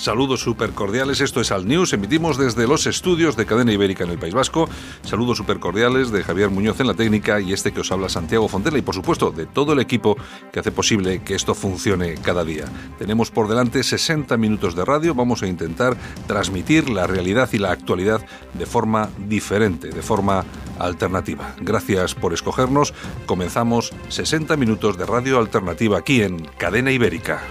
Saludos súper cordiales, esto es Al News, emitimos desde los estudios de Cadena Ibérica en el País Vasco. Saludos súper cordiales de Javier Muñoz en la técnica y este que os habla Santiago Fontela y por supuesto de todo el equipo que hace posible que esto funcione cada día. Tenemos por delante 60 minutos de radio, vamos a intentar transmitir la realidad y la actualidad de forma diferente, de forma alternativa. Gracias por escogernos, comenzamos 60 minutos de radio alternativa aquí en Cadena Ibérica.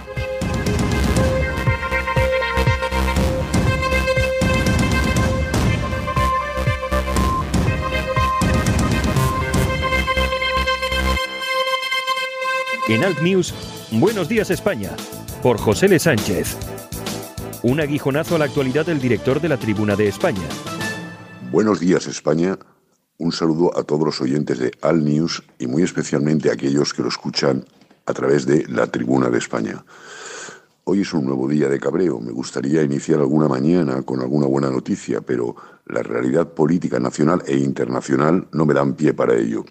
En Alt News, Buenos días España, por José L. Sánchez. Un aguijonazo a la actualidad del director de la Tribuna de España. Buenos días España. Un saludo a todos los oyentes de Al News y muy especialmente a aquellos que lo escuchan a través de la Tribuna de España. Hoy es un nuevo día de cabreo. Me gustaría iniciar alguna mañana con alguna buena noticia, pero la realidad política nacional e internacional no me dan pie para ello.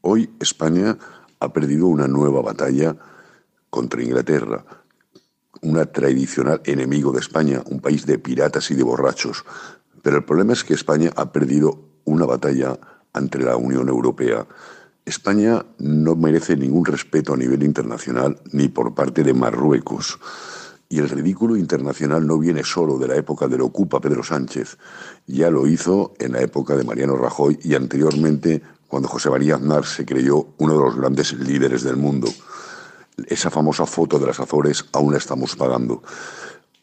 Hoy España ha perdido una nueva batalla contra Inglaterra, una tradicional enemigo de España, un país de piratas y de borrachos. Pero el problema es que España ha perdido una batalla ante la Unión Europea. España no merece ningún respeto a nivel internacional ni por parte de Marruecos. Y el ridículo internacional no viene solo de la época del ocupa Pedro Sánchez. Ya lo hizo en la época de Mariano Rajoy y anteriormente cuando José María Aznar se creyó uno de los grandes líderes del mundo. Esa famosa foto de las Azores aún la estamos pagando.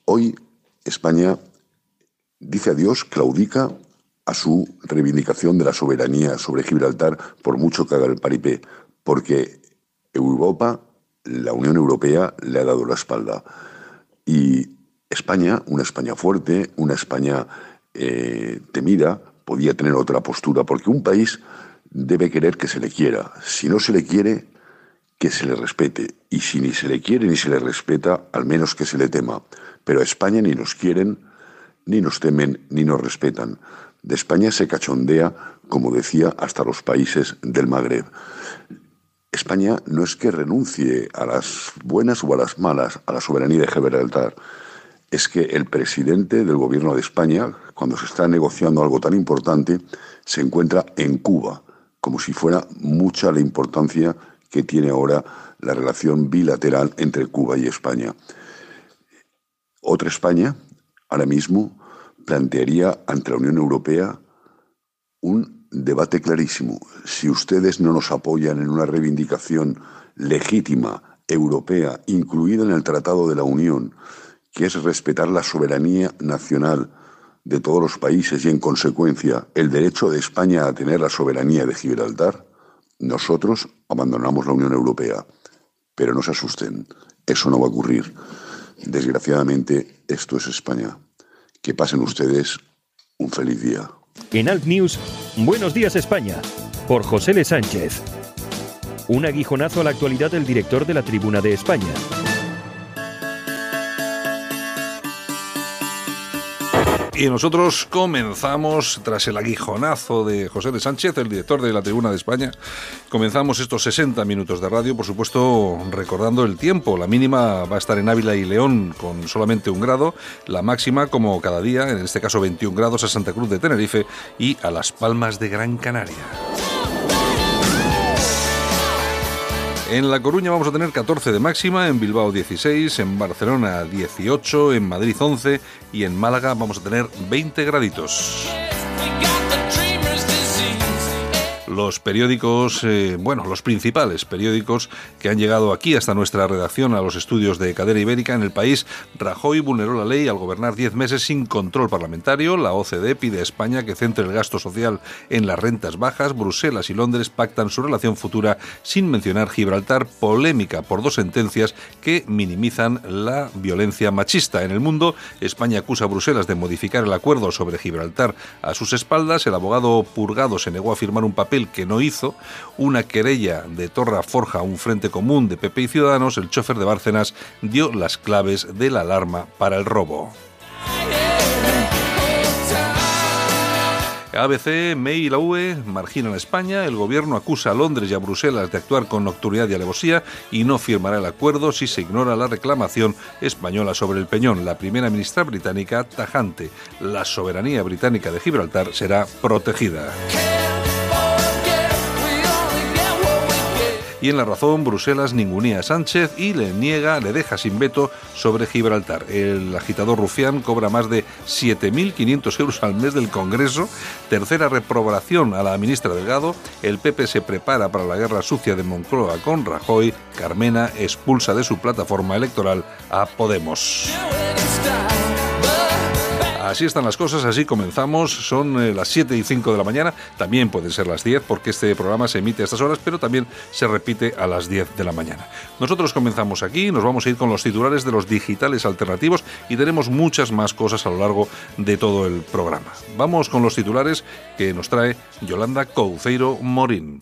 Hoy España dice adiós, claudica a su reivindicación de la soberanía sobre Gibraltar, por mucho que haga el paripé, porque Europa, la Unión Europea, le ha dado la espalda. Y España, una España fuerte, una España eh, temida, podía tener otra postura, porque un país debe querer que se le quiera. Si no se le quiere, que se le respete. Y si ni se le quiere ni se le respeta, al menos que se le tema. Pero a España ni nos quieren, ni nos temen, ni nos respetan. De España se cachondea, como decía, hasta los países del Magreb. España no es que renuncie a las buenas o a las malas, a la soberanía de Gibraltar. Es que el presidente del gobierno de España, cuando se está negociando algo tan importante, se encuentra en Cuba como si fuera mucha la importancia que tiene ahora la relación bilateral entre Cuba y España. Otra España, ahora mismo, plantearía ante la Unión Europea un debate clarísimo. Si ustedes no nos apoyan en una reivindicación legítima, europea, incluida en el Tratado de la Unión, que es respetar la soberanía nacional, de todos los países y, en consecuencia, el derecho de España a tener la soberanía de Gibraltar, nosotros abandonamos la Unión Europea. Pero no se asusten, eso no va a ocurrir. Desgraciadamente, esto es España. Que pasen ustedes un feliz día. En Alt News, Buenos días España, por José. Sánchez. Un aguijonazo a la actualidad del director de la Tribuna de España. Y nosotros comenzamos, tras el aguijonazo de José de Sánchez, el director de la Tribuna de España, comenzamos estos 60 minutos de radio, por supuesto recordando el tiempo. La mínima va a estar en Ávila y León con solamente un grado, la máxima como cada día, en este caso 21 grados a Santa Cruz de Tenerife y a Las Palmas de Gran Canaria. En La Coruña vamos a tener 14 de máxima, en Bilbao 16, en Barcelona 18, en Madrid 11 y en Málaga vamos a tener 20 graditos. Los periódicos, eh, bueno, los principales periódicos que han llegado aquí hasta nuestra redacción, a los estudios de cadena ibérica en el país. Rajoy vulneró la ley al gobernar 10 meses sin control parlamentario. La OCDE pide a España que centre el gasto social en las rentas bajas. Bruselas y Londres pactan su relación futura sin mencionar Gibraltar, polémica por dos sentencias que minimizan la violencia machista. En el mundo, España acusa a Bruselas de modificar el acuerdo sobre Gibraltar a sus espaldas. El abogado Purgado se negó a firmar un papel que no hizo. Una querella de Torra forja un frente común de PP y Ciudadanos. El chofer de Bárcenas dio las claves de la alarma para el robo. ABC, MEI y la UE marginan a España, el gobierno acusa a Londres y a Bruselas de actuar con nocturnidad y alevosía y no firmará el acuerdo si se ignora la reclamación española sobre el Peñón. La primera ministra británica tajante. La soberanía británica de Gibraltar será protegida. Y en la razón Bruselas ningunea a Sánchez y le niega, le deja sin veto sobre Gibraltar. El agitador rufián cobra más de 7.500 euros al mes del Congreso, tercera reprobación a la ministra Delgado, el PP se prepara para la guerra sucia de Moncloa con Rajoy, Carmena expulsa de su plataforma electoral a Podemos. Así están las cosas, así comenzamos. Son eh, las 7 y 5 de la mañana, también pueden ser las 10 porque este programa se emite a estas horas, pero también se repite a las 10 de la mañana. Nosotros comenzamos aquí, nos vamos a ir con los titulares de los digitales alternativos y tenemos muchas más cosas a lo largo de todo el programa. Vamos con los titulares que nos trae Yolanda Couceiro Morín.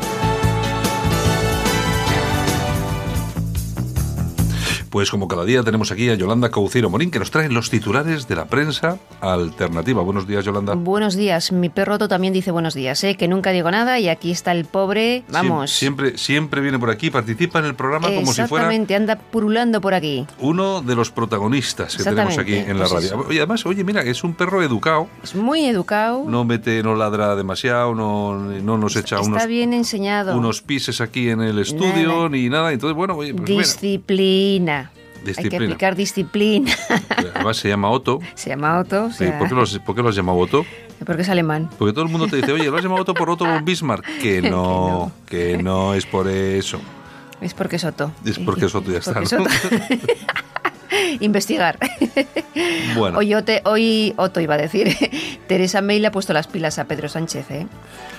Pues como cada día tenemos aquí a Yolanda Cauciro Morín que nos trae los titulares de la prensa alternativa. Buenos días, Yolanda. Buenos días. Mi perro también dice buenos días, ¿eh? que nunca digo nada y aquí está el pobre. Vamos. Siempre, siempre viene por aquí, participa en el programa como si fuera. Exactamente, anda purulando por aquí. Uno de los protagonistas que tenemos aquí en la pues radio. Y además, oye, mira, es un perro educado. Es muy educado. No mete, no ladra demasiado, no, no nos echa está unos. bien enseñado. Unos pises aquí en el estudio ni nada. Entonces, bueno, oye, pues Disciplina. Hay que aplicar disciplina. Además se llama Otto. Se llama Otto. ¿Por, qué los, ¿Por, qué lo has llamado Otto? Porque es alemán. Porque todo el mundo te dice, oye, ¿lo has llamado Otto por Otto von Bismarck? Que no, que no, es por eso. Es porque es Otto. Es porque es Otto, ya está. Investigar. Bueno. Hoy, hoy Otto iba a decir, Teresa May le ha puesto las pilas a Pedro Sánchez. ¿eh?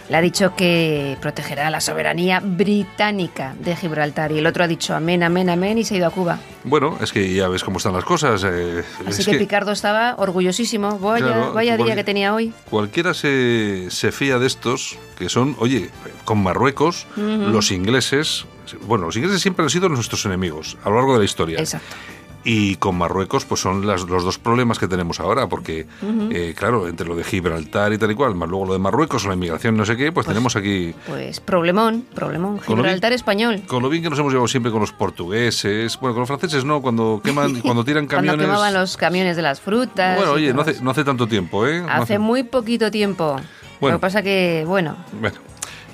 Le ha dicho que protegerá la soberanía británica de Gibraltar y el otro ha dicho amén, amén, amén y se ha ido a Cuba. Bueno, es que ya ves cómo están las cosas. Eh, Así que, Picardo estaba orgullosísimo. Vaya, vaya día que tenía hoy. Cualquiera se, se fía de estos que son, oye, con Marruecos, los ingleses, bueno, los ingleses siempre han sido nuestros enemigos a lo largo de la historia. Exacto. Y con Marruecos, pues son las, los dos problemas que tenemos ahora, porque, eh, claro, entre lo de Gibraltar y tal y cual, más luego lo de Marruecos o la inmigración, no sé qué, pues, pues tenemos aquí. Pues problemón, problemón. Gibraltar español. Con lo bien que nos hemos llevado siempre con los portugueses, bueno, con los franceses no, cuando queman, cuando tiran camiones. cuando quemaban los camiones de las frutas. Bueno, oye, no hace, no hace tanto tiempo, ¿eh? hace, muy poquito tiempo. Bueno. Lo que pasa que, bueno. Bueno.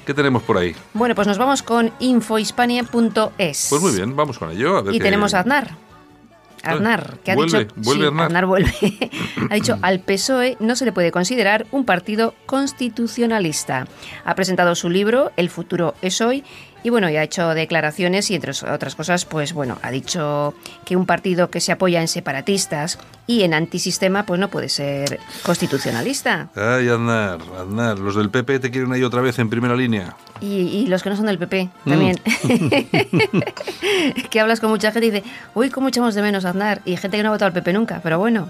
¿Qué tenemos por ahí? Bueno, pues nos vamos con infohispania.es. Pues muy bien, vamos con ello. y tenemos a Aznar. Aznar, que ha dicho. Vuelve, vuelve. ha dicho: al PSOE no se le puede considerar un partido constitucionalista. Ha presentado su libro El futuro es hoy y bueno, ya ha hecho declaraciones y entre otras cosas, pues bueno, ha dicho que un partido que se apoya en separatistas y en antisistema, pues no puede ser constitucionalista. Ay, Aznar, Aznar, los del PP te quieren ahí otra vez en primera línea. Y, los que no son del PP también. Mm. que hablas con mucha gente y dice, uy, ¿cómo echamos de menos a Aznar? Y gente que no ha votado al PP nunca, pero bueno.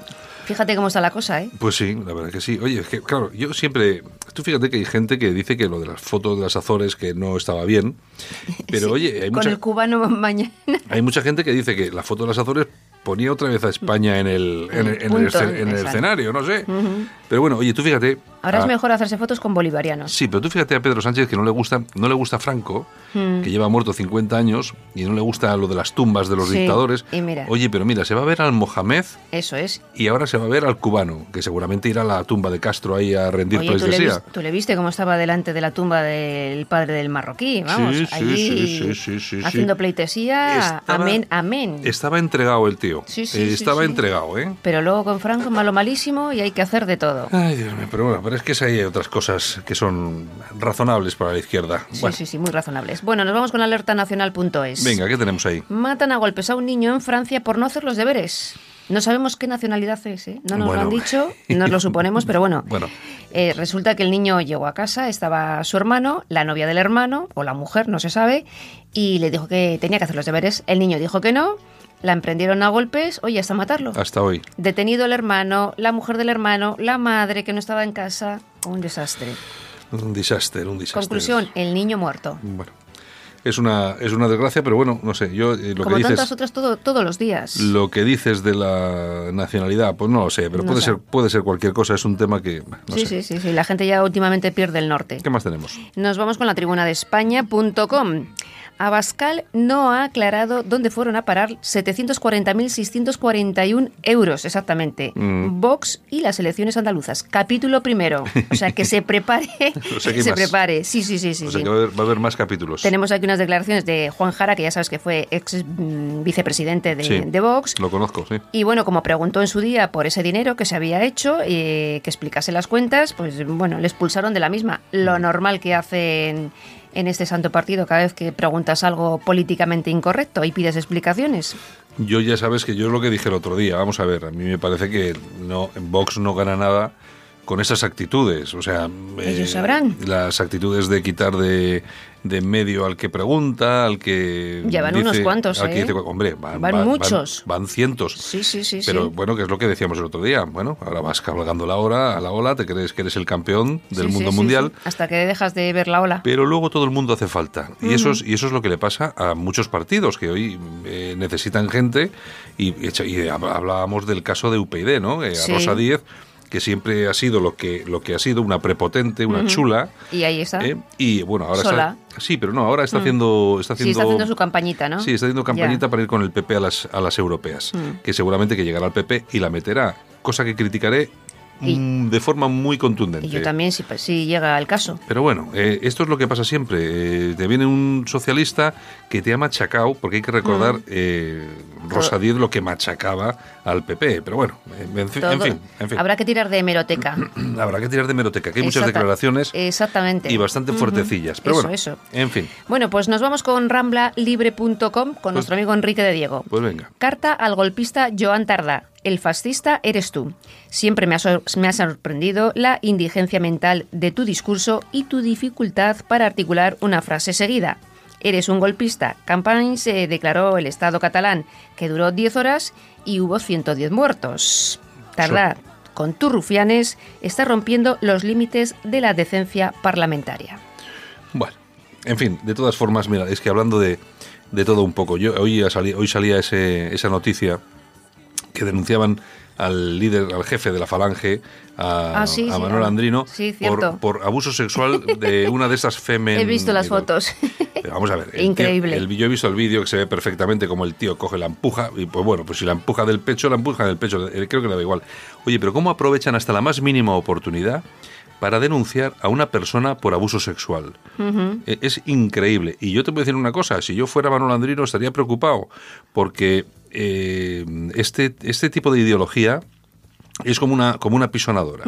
Fíjate cómo está la cosa, ¿eh? Pues sí, la verdad que sí. Oye, es que, claro, yo siempre. Tú fíjate que hay gente que dice que lo de las fotos de las Azores que no estaba bien. Pero oye, hay Con el cubano mañana. Hay mucha gente que dice que la foto de las Azores ponía otra vez a España en el, en, el, escenario, no sé. Pero bueno, oye, tú fíjate. Ahora es mejor hacerse fotos con bolivarianos. Sí, pero tú fíjate a Pedro Sánchez que no le gusta, no le gusta Franco, Mm. que lleva muerto 50 años, y no le gusta lo de las tumbas de los Sí, dictadores. y mira. Oye, pero mira, se va a ver al Mohamed Eso es. y ahora se va a ver al cubano, que seguramente irá a la tumba de Castro ahí a rendir Oye, ¿tú le, pleitesía. tú le viste cómo estaba delante de la tumba del padre del marroquí, vamos, Sí, sí, allí haciendo sí. pleitesía, Estaba- amén, amén. Estaba entregado el tío. Sí, sí, Eh, sí, estaba entregado, ¿eh? Pero luego con Franco malo malísimo y hay que hacer de todo. Ay, Dios mío, pero bueno, pero es que hay otras cosas que son razonables para la izquierda. Sí, Bueno, sí, sí, muy razonables. Bueno, nos vamos con alertanacional.es. venga, ¿qué tenemos ahí? Matan a golpes a un niño en Francia por no hacer los deberes. No sabemos qué nacionalidad es, ¿eh? No nos lo Bueno. han dicho, nos lo suponemos, pero bueno. Bueno. Eh, resulta que el niño llegó a casa, estaba su hermano, la novia del hermano, o la mujer, no se sabe, y le dijo que tenía que hacer los deberes. El niño dijo que no, la emprendieron a golpes, oye, hasta matarlo. Hasta hoy. Detenido el hermano, la mujer del hermano, la madre que no estaba en casa. Un desastre. Un desastre, un desastre. Conclusión, el niño muerto. Bueno, es una, es una desgracia, pero bueno, no sé, yo eh, lo Como que tantas dices... otras todo, todos los días. Lo que dices de la nacionalidad, pues no lo sé, pero No puede sé. ser puede ser cualquier cosa, es un tema que no sí, sé. sí, sí, sí, la gente ya últimamente pierde el norte. ¿Qué más tenemos? Nos vamos con la tribuna de España.com. Abascal no ha aclarado dónde fueron a parar 740.641 euros exactamente. Mm. Vox y las elecciones andaluzas. Capítulo primero. O sea, que se prepare. O sea, que hay se más. prepare. Sí, sí, sí, sí. o sea sí. que va a, haber, va a haber más capítulos. Tenemos aquí unas declaraciones de Juan Jara, que ya sabes que fue ex mm, vicepresidente de, Sí, de Vox. Lo conozco, sí. Y bueno, como preguntó en su día por ese dinero que se había hecho, eh, que explicase las cuentas, pues bueno, le expulsaron de la misma. Lo normal que hacen en este santo partido cada vez que preguntas algo políticamente incorrecto y pides explicaciones. Yo ya sabes que yo es lo que dije el otro día, vamos a ver, a mí me parece que no, Vox no gana nada con esas actitudes, o sea, eh, Ellos sabrán. las actitudes de quitar de, de medio al que pregunta, al que Llevan dice- unos cuantos, al que ¿eh? dice, hombre, van, Van muchos. van, cientos. Sí, sí, sí, Pero sí. bueno, que es lo que decíamos el otro día. Bueno, ahora vas cabalgando la hora, a la ola, te crees que eres el campeón del Sí, mundo sí, mundial. Hasta que dejas de ver la ola. Pero luego todo el mundo hace falta. Y, eso es, y eso es lo que le pasa a muchos partidos que hoy eh, necesitan gente. Y, y hab- hablábamos del caso de UPyD, ¿no? Eh, a. Rosa Díez, que siempre ha sido lo que, lo que ha sido, una prepotente, una chula. Y ahí está. ¿eh? Y bueno, ahora Sola. está. Sí, pero no, ahora está haciendo. Está Sí, haciendo, está haciendo su campañita, ¿no? Sí, está haciendo campañita para ir con el PP a las, a las europeas. Mm. Que seguramente que llegará al PP y la meterá. Cosa que criticaré Y- mm, de forma muy contundente. Y yo también, si, si llega al caso. Pero bueno, eh, esto es lo que pasa siempre. Eh, te viene un socialista que te ha machacado, porque hay que recordar, Mm. eh, lo que machacaba al PP. Pero bueno, en, fin, Todo- en fin, en fin. Habrá que tirar de hemeroteca. Habrá que tirar de meroteca, que hay muchas declaraciones Exactamente. y bastante fuertecillas. Pero Eso, bueno, eso. en fin, Bueno, pues nos vamos con ramblalibre.com con nuestro amigo Enrique de Diego. pues venga. Carta al golpista Joan Tardá. El fascista eres tú. Siempre me ha, sor- me ha sorprendido la indigencia mental de tu discurso y tu dificultad para articular una frase seguida. Eres un golpista. Campaña se declaró el Estado catalán, que duró 10 horas y hubo 110 muertos. Tardá, con tus rufianes, está rompiendo los límites de la decencia parlamentaria. Bueno, en fin, de todas formas, mira, es que hablando de, de todo un poco, yo hoy, ya salí- hoy salía ese- esa noticia que denunciaban al líder, al jefe de la Falange, a, Ah, sí, a sí, Manuel ah, Andrino, sí, cierto. por, por abuso sexual de una de estas femen. He visto las fotos. Pero vamos a ver. el tío- Increíble. el- yo he visto el vídeo que se ve perfectamente como el tío coge la empuja y pues bueno, pues si la empuja del pecho, la empuja del pecho. eh, Creo que le da igual. Oye, pero ¿cómo aprovechan hasta la más mínima oportunidad para denunciar a una persona por abuso sexual? Eh, Es increíble. Y yo te voy a decir una cosa, si yo fuera Manuel Andrino estaría preocupado porque eh, este, este tipo de ideología es como una, como una pisonadora.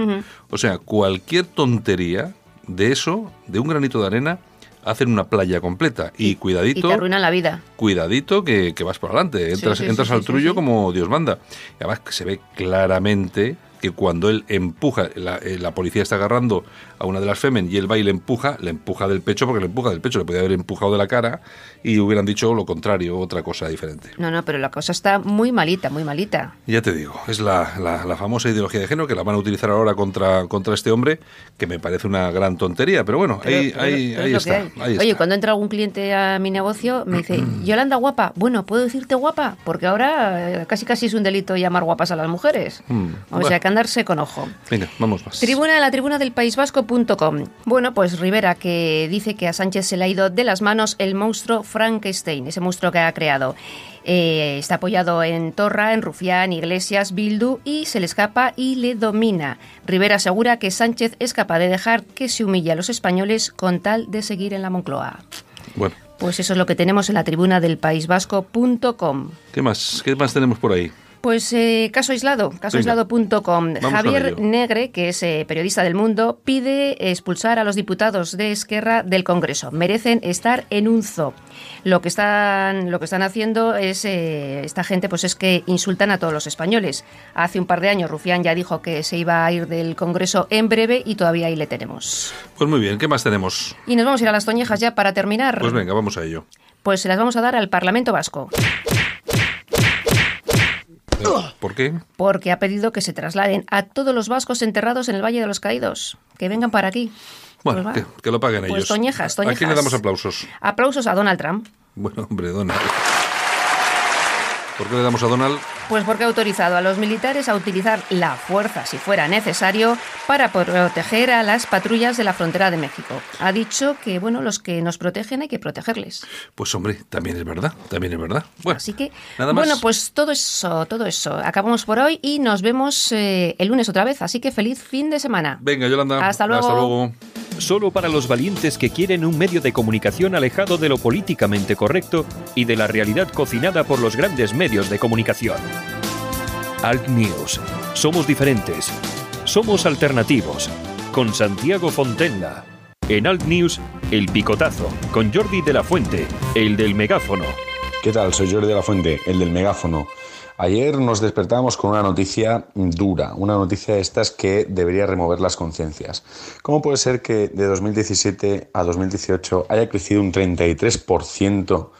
O sea, cualquier tontería de eso, de un granito de arena, hacen una playa completa. Y, Y cuidadito, te arruinan la vida. cuidadito que, que vas por adelante. Entras, sí, sí, entras sí, al trullo como Dios manda. Y además que se ve claramente que cuando él empuja, la, eh, la policía está agarrando a una de las femen y él va y le empuja, le empuja del pecho porque le empuja del pecho, le podía haber empujado de la cara y hubieran dicho lo contrario, otra cosa diferente. No, no, pero la cosa está muy malita, muy malita. Ya te digo, es la, la- la famosa ideología de género que la van a utilizar ahora contra, contra este hombre, que me parece una gran tontería, pero bueno, Pero- ahí, pero- ahí, pero ahí está, Oye, cuando entra algún cliente a mi negocio, me dice, Yolanda guapa. Bueno, ¿puedo decirte guapa? Porque ahora eh, casi casi es un delito llamar guapas a las mujeres. Mm, O bueno. sea que andarse con ojo. Venga, vamos más. Tribuna la tribuna del País Bueno, pues Rivera que dice que a Sánchez se le ha ido de las manos el monstruo Frankenstein, ese monstruo que ha creado. Eh, está apoyado en Torra, en Rufián, Iglesias, Bildu y se le escapa y le domina. Rivera asegura que Sánchez es capaz de dejar que se humille a los españoles con tal de seguir en la Moncloa. Bueno. Pues eso es lo que tenemos en la tribuna del País Vasco.com. ¿Qué más? ¿Qué más tenemos por ahí? Pues eh, caso aislado, casoaislado.com. Javier Negre, que es eh, periodista del Mundo, pide expulsar a los diputados de Esquerra del Congreso. Merecen estar en un zoo. Lo que están, lo que están haciendo es eh, esta gente, pues es que insultan a todos los españoles. Hace un par de años Rufián ya dijo que se iba a ir del Congreso en breve y todavía ahí le tenemos. Pues muy bien, ¿qué más tenemos? Y nos vamos a ir a las Toñejas ya para terminar. Pues venga, vamos a ello. Pues se las vamos a dar al Parlamento Vasco. ¿Por qué? Porque ha pedido que se trasladen a todos los vascos enterrados en el Valle de los Caídos. Que vengan para aquí. Bueno, Pues que, que lo paguen Pues ellos. toñejas, ¿A quién le toñejas. damos aplausos? Aplausos a Donald Trump. Bueno, hombre, Donald. ¿Por qué le damos a Donald? Pues porque ha autorizado a los militares a utilizar la fuerza, si fuera necesario, para proteger a las patrullas de la frontera de México. Ha dicho que, bueno, los que nos protegen hay que protegerles. Pues hombre, también es verdad, también es verdad. Bueno, Así que, nada más. bueno, pues todo eso, todo eso. Acabamos por hoy y nos vemos eh, el lunes otra vez. Así que feliz fin de semana. Venga, Yolanda. Hasta luego. Hasta luego. Solo para los valientes que quieren un medio de comunicación alejado de lo políticamente correcto y de la realidad cocinada por los grandes medios de comunicación. Alt News. Somos diferentes. Somos alternativos. Con Santiago Fontenla. En Alt News, El Picotazo. Con Jordi de la Fuente, el del megáfono. ¿Qué tal? Soy Jordi de la Fuente, el del megáfono. Ayer nos despertamos con una noticia dura, una noticia de estas que debería remover las conciencias. ¿Cómo puede ser que de 2017 a 2018 haya crecido un 33%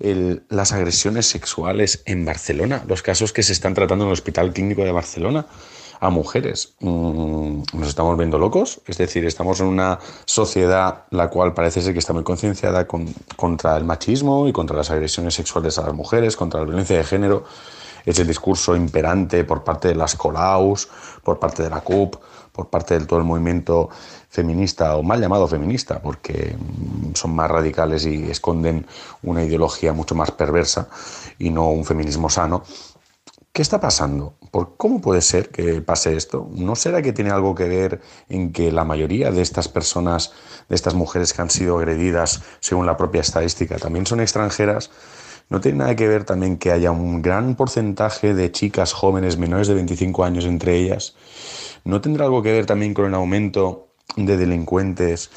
las agresiones sexuales en Barcelona? Los casos que se están tratando en el Hospital Clínico de Barcelona a mujeres. Mm, ¿Nos estamos viendo locos? Es decir, estamos en una sociedad la cual parece ser que está muy concienciada con- contra el machismo y contra las agresiones sexuales a las mujeres, contra la violencia de género. Es el discurso imperante por parte de las Colaus, por parte de la CUP, por parte de todo el movimiento feminista o mal llamado feminista, porque son más radicales y esconden una ideología mucho más perversa y no un feminismo sano. ¿Qué está pasando? ¿Por ¿Cómo puede ser que pase esto? ¿No será que tiene algo que ver en que la mayoría de estas personas, de estas mujeres que han sido agredidas, según la propia estadística, también son extranjeras? ¿No tiene nada que ver también que haya un gran porcentaje de chicas jóvenes menores de 25 años entre ellas? ¿No tendrá algo que ver también con el aumento de delincuentes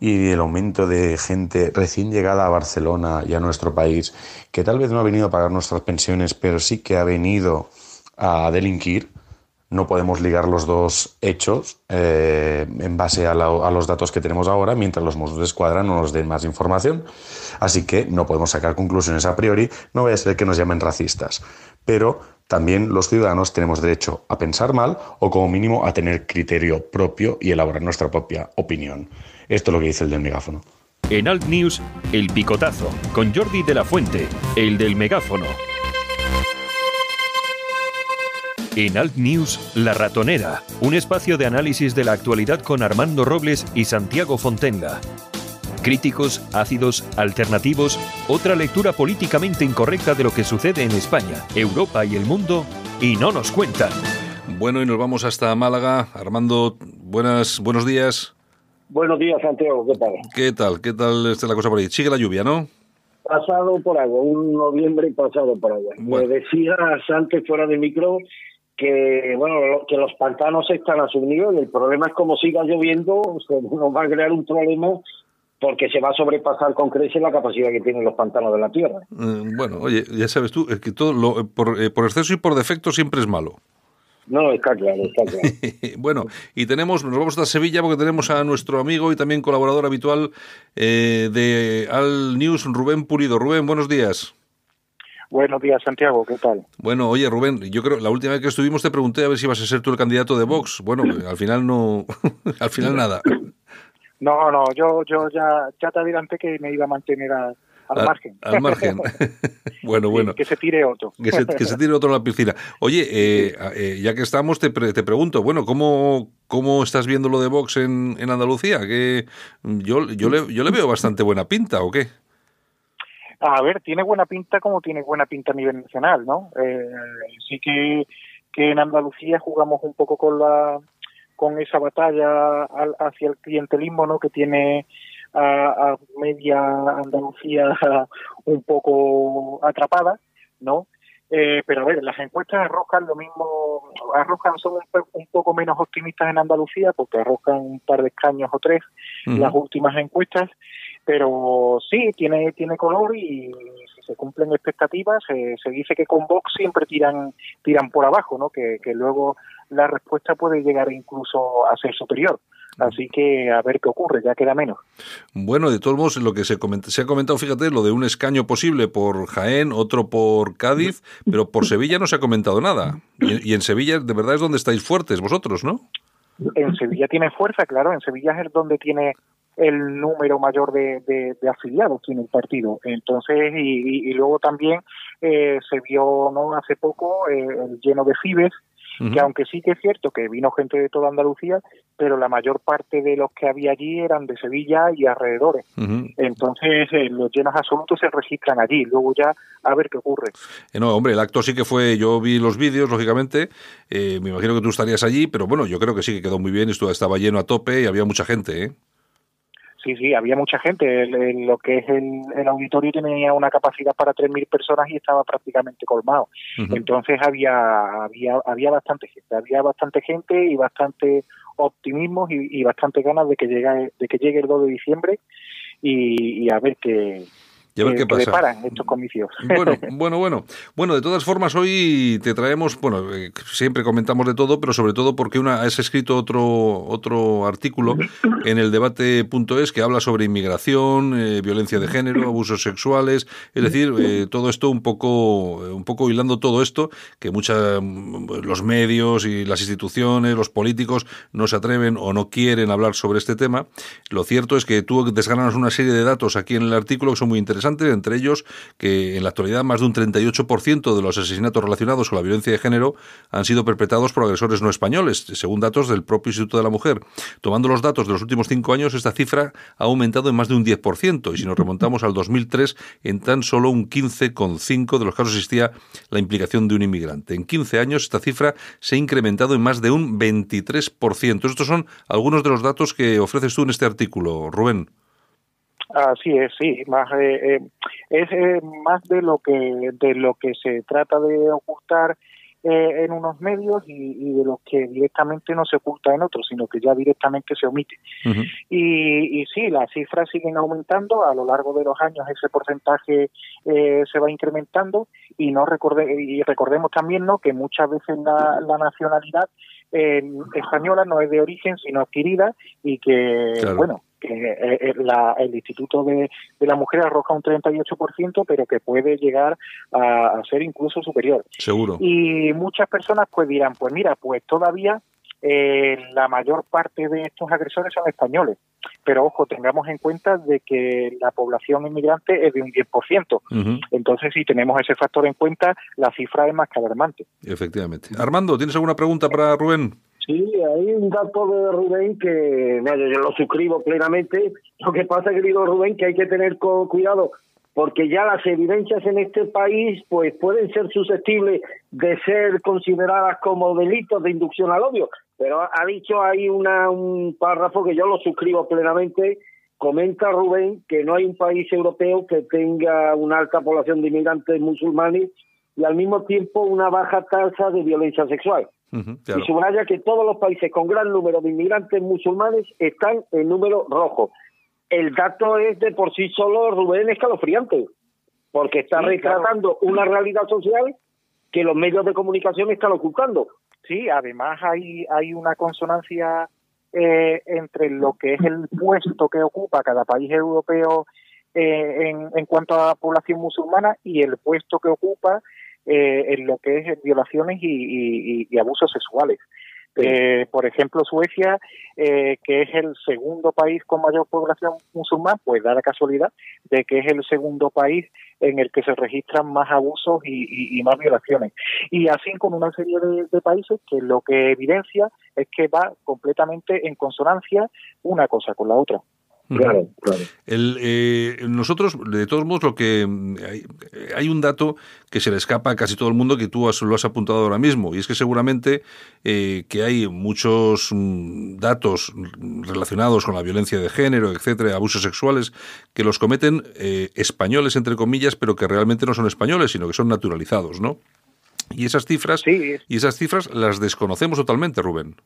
y el aumento de gente recién llegada a Barcelona y a nuestro país, que tal vez no ha venido a pagar nuestras pensiones, pero sí que ha venido a delinquir? No podemos ligar los dos hechos eh, en base a, los datos que tenemos ahora, mientras los Mossos de Escuadra no nos den más información. Así que no podemos sacar conclusiones a priori, no vaya a ser que nos llamen racistas. Pero también los ciudadanos tenemos derecho a pensar mal o como mínimo a tener criterio propio y elaborar nuestra propia opinión. Esto es lo que dice el del megáfono. En Alt News, El Picotazo. Con Jordi de la Fuente, el del megáfono. En Alt News, La Ratonera, un espacio de análisis de la actualidad con Armando Robles y Santiago Fontenga. Críticos, ácidos, alternativos, otra lectura políticamente incorrecta de lo que sucede en España, Europa y el mundo, y no nos cuentan. Bueno, y nos vamos hasta Málaga. Armando, buenas, buenos días. Buenos días, Santiago, ¿qué tal? ¿Qué tal? ¿Qué tal está la cosa por ahí? Sigue la lluvia, ¿no? Pasado por agua, un noviembre pasado por agua. Bueno. Me decías antes fuera de micro que bueno lo- que los pantanos están a su nivel. El problema es como siga lloviendo, se nos va a crear un problema porque se va a sobrepasar con creces la capacidad que tienen los pantanos de la tierra. Eh, bueno, oye, ya sabes tú, es que todo lo, eh, por, eh, por exceso y por defecto siempre es malo. No, está claro, está claro. bueno, y tenemos, nos vamos hasta Sevilla porque tenemos a nuestro amigo y también colaborador habitual eh, de Al News, Rubén Pulido. Rubén, buenos días. Buenos días, Santiago, ¿qué tal? Bueno, oye, Rubén, yo creo la última vez que estuvimos te pregunté a ver si ibas a ser tú el candidato de Vox. Bueno, al final no, al final nada. No, no, yo, yo ya, ya te adelanté que me iba a mantener a- al, margen. Al margen. bueno, bueno. Que se tire otro. que, se, que se tire otro a la piscina. Oye, eh, eh, ya que estamos, te, te pregunto, bueno, ¿cómo, ¿cómo estás viendo lo de Vox en, en Andalucía? Que yo, yo, le, yo le veo bastante buena pinta, ¿o qué? A ver, tiene buena pinta como tiene buena pinta a nivel nacional, ¿no? Eh, sí que, que en Andalucía jugamos un poco con la con esa batalla hacia el clientelismo, ¿no? Que tiene a, media Andalucía un poco atrapada, ¿no? Eh, pero a ver, las encuestas arrojan lo mismo, arrojan son un, poco menos optimistas en Andalucía porque arrojan un par de escaños o tres las últimas encuestas, pero sí, tiene, tiene color y si se cumplen expectativas, se dice que con Vox siempre tiran, tiran por abajo, ¿no? Que, que luego la respuesta puede llegar incluso a ser superior. Así que a ver qué ocurre, ya queda menos. Bueno, de todos modos, lo que se, se ha comentado, fíjate, lo de un escaño posible por Jaén, otro por Cádiz, pero por Sevilla no se ha comentado nada. Y, en Sevilla, de verdad, es donde estáis fuertes vosotros, ¿no? En Sevilla tiene fuerza, claro, en Sevilla es donde tiene el número mayor de, de, afiliados tiene el partido. Entonces, y, y, luego también eh, se vio no hace poco eh, el lleno de Fibes, que aunque sí que es cierto que vino gente de toda Andalucía, pero la mayor parte de los que había allí eran de Sevilla y alrededores. Entonces, eh, los llenos absolutos se registran allí, luego ya a ver qué ocurre. Eh, no, hombre, el acto sí que fue, yo vi los vídeos, lógicamente, eh, me imagino que tú estarías allí, pero bueno, yo creo que sí que quedó muy bien, estaba lleno a tope y había mucha gente, ¿eh? Sí, sí, había mucha gente. lo que es el, auditorio tenía una capacidad para 3.000 personas y estaba prácticamente colmado. Entonces había, había, había bastante gente, había bastante gente y bastante optimismo y, y bastante ganas de que llegue, de que llegue el 2 de diciembre y, y a ver qué, y a ver qué pasa. estos comicios. Bueno, bueno, bueno. Bueno, de todas formas, hoy te traemos, bueno, eh, siempre comentamos de todo, pero sobre todo porque una has escrito otro, otro artículo en el debate.es que habla sobre inmigración, eh, violencia de género, abusos sexuales, es decir, eh, todo esto un poco, un poco hilando todo esto, que muchos los medios y las instituciones, los políticos no se atreven o no quieren hablar sobre este tema. Lo cierto es que tú desgranas una serie de datos aquí en el artículo que son muy interesantes entre ellos que en la actualidad más de un 38% de los asesinatos relacionados con la violencia de género han sido perpetrados por agresores no españoles, según datos del propio Instituto de la Mujer. Tomando los datos de los últimos cinco años, esta cifra ha aumentado en más de un 10%, y si nos remontamos al 2003, en tan solo un 15,5% de los casos existía la implicación de un inmigrante. En 15 años, esta cifra se ha incrementado en más de un 23%. Estos son algunos de los datos que ofreces tú en este artículo, Rubén. Así es, sí, más eh, eh, es eh, más de lo que de lo que se trata de ocultar en unos medios y, de lo que directamente no se oculta en otros, sino que ya directamente se omite. y, y sí, las cifras siguen aumentando a lo largo de los años, ese porcentaje se va incrementando y no recorde, y recordemos también no que muchas veces la, la nacionalidad española no es de origen sino adquirida y que bueno que eh, eh, el Instituto de, la Mujer arroja un 38%, pero que puede llegar a, ser incluso superior. Seguro. Y muchas personas pues dirán, pues mira, pues todavía eh, la mayor parte de estos agresores son españoles. Pero ojo, tengamos en cuenta de que la población inmigrante es de un 10%. Entonces, si tenemos ese factor en cuenta, la cifra es más que alarmante. Efectivamente. Armando, ¿tienes alguna pregunta para Rubén? Sí, hay un dato de Rubén que yo lo suscribo plenamente. Lo que pasa, querido Rubén, que hay que tener cuidado porque ya las evidencias en este país pues pueden ser susceptibles de ser consideradas como delitos de inducción al odio. Pero ha dicho ahí una, un párrafo que yo lo suscribo plenamente. Comenta Rubén que no hay un país europeo que tenga una alta población de inmigrantes musulmanes y al mismo tiempo una baja tasa de violencia sexual. Y subraya que todos los países con gran número de inmigrantes musulmanes están en número rojo. El dato es de por sí solo, Rubén, escalofriante, porque está retratando una realidad social que los medios de comunicación están ocultando. Sí, además hay, hay una consonancia eh, entre lo que es el puesto que ocupa cada país europeo eh, en, en cuanto a la población musulmana y el puesto que ocupa eh, en lo que es violaciones y, abusos sexuales. Eh, por ejemplo, Suecia, eh, que es el segundo país con mayor población musulmán, pues da la casualidad de que es el segundo país en el que se registran más abusos y, más violaciones. Y así con una serie de, países que lo que evidencia es que va completamente en consonancia una cosa con la otra. Claro, claro. El, eh, nosotros, de todos modos, lo que hay, un dato que se le escapa a casi todo el mundo que tú lo has apuntado ahora mismo, y es que seguramente eh, que hay muchos mm, datos relacionados con la violencia de género, etcétera, abusos sexuales, que los cometen eh, españoles, entre comillas, pero que realmente no son españoles, sino que son naturalizados, ¿no? Y esas cifras, y esas cifras las desconocemos totalmente, Rubén.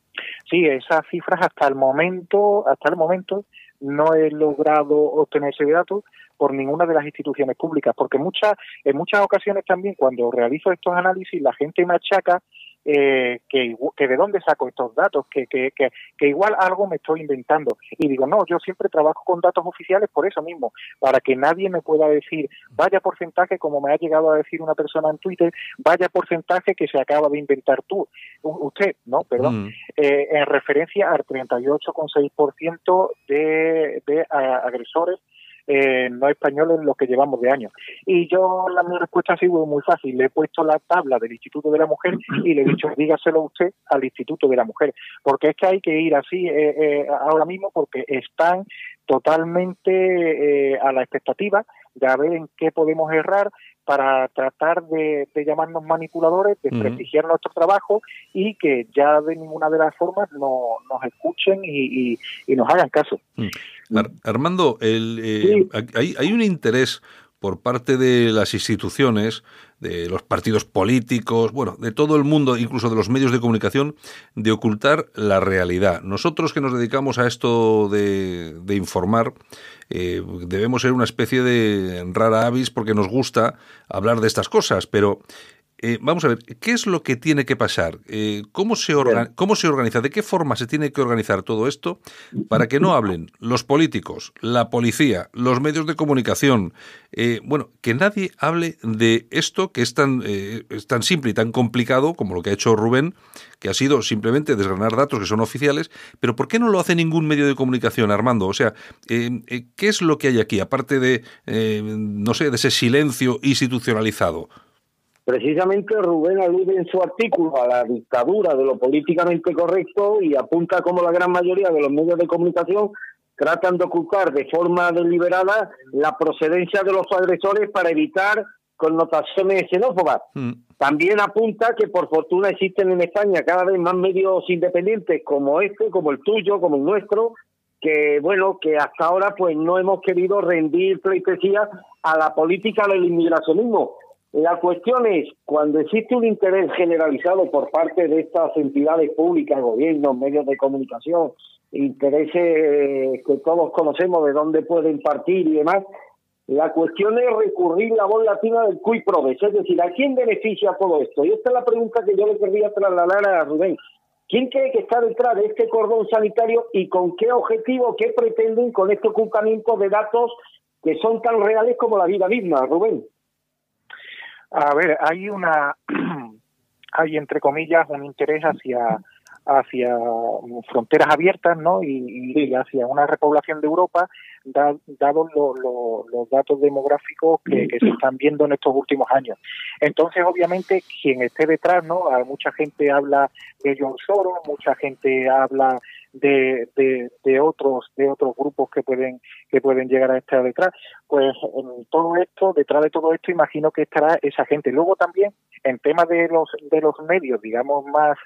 Sí, esas cifras hasta el momento, hasta el momento no he logrado obtener ese dato por ninguna de las instituciones públicas, porque muchas, en muchas ocasiones también cuando realizo estos análisis la gente me achaca eh, que, que, de dónde saco estos datos, que, que, que, igual algo me estoy inventando. Y digo, no, yo siempre trabajo con datos oficiales por eso mismo, para que nadie me pueda decir, vaya porcentaje, como me ha llegado a decir una persona en Twitter, vaya porcentaje que se acaba de inventar tú, usted, ¿no? Perdón, mm. eh, en referencia al 38,6% de, de agresores eh, no españoles lo que llevamos de años. Y yo la mi respuesta ha sido muy fácil. Le he puesto la tabla del Instituto de la Mujer y le he dicho, dígaselo usted al Instituto de la Mujer. Porque es que hay que ir así eh, eh, ahora mismo porque están totalmente a la expectativa de ver en qué podemos errar para tratar de, llamarnos manipuladores, de prestigiar nuestro trabajo y que ya de ninguna de las formas no, nos escuchen y, nos hagan caso. Mm. Armando, el, eh, hay, hay un interés por parte de las instituciones, de los partidos políticos, bueno, de todo el mundo, incluso de los medios de comunicación, de ocultar la realidad. Nosotros que nos dedicamos a esto de, de informar, eh, debemos ser una especie de rara avis porque nos gusta hablar de estas cosas, pero eh, vamos a ver, ¿qué es lo que tiene que pasar? Eh, ¿cómo, se ¿Cómo se organiza? ¿De qué forma se tiene que organizar todo esto para que no hablen los políticos, la policía, los medios de comunicación? Eh, bueno, que nadie hable de esto que es tan, es tan simple y tan complicado como lo que ha hecho Rubén, que ha sido simplemente desgranar datos que son oficiales, pero ¿por qué no lo hace ningún medio de comunicación, Armando? O sea, ¿qué es lo que hay aquí, aparte de, no sé, de ese silencio institucionalizado? Precisamente Rubén alude en su artículo a la dictadura de lo políticamente correcto y apunta como la gran mayoría de los medios de comunicación tratan de ocultar de forma deliberada la procedencia de los agresores para evitar connotaciones xenófobas. Mm. También apunta que por fortuna existen en España cada vez más medios independientes como este, como el tuyo, como el nuestro, que bueno, que hasta ahora pues no hemos querido rendir pleitesía a la política del inmigracionismo la cuestión es, cuando existe un interés generalizado por parte de estas entidades públicas, gobiernos, medios de comunicación, intereses que todos conocemos de dónde pueden partir y demás, la cuestión es recurrir la voz latina del cui proves, es decir, ¿a quién beneficia todo esto? Y esta es la pregunta que yo le querría trasladar a Rubén. ¿Quién cree que está detrás de este cordón sanitario y con qué objetivo, qué pretenden con este ocultamiento de datos que son tan reales como la vida misma, Rubén? A ver, hay una, hay entre comillas un interés hacia hacia fronteras abiertas ¿no? y, hacia una repoblación de Europa, dados los datos demográficos que, se están viendo en estos últimos años. Entonces, obviamente, quien esté detrás, ¿no? mucha gente habla de John Soros, mucha gente habla de, de, otros de otros grupos que pueden que pueden llegar a estar detrás pues en todo esto detrás de todo esto imagino que estará esa gente luego también en temas de los de los medios digamos más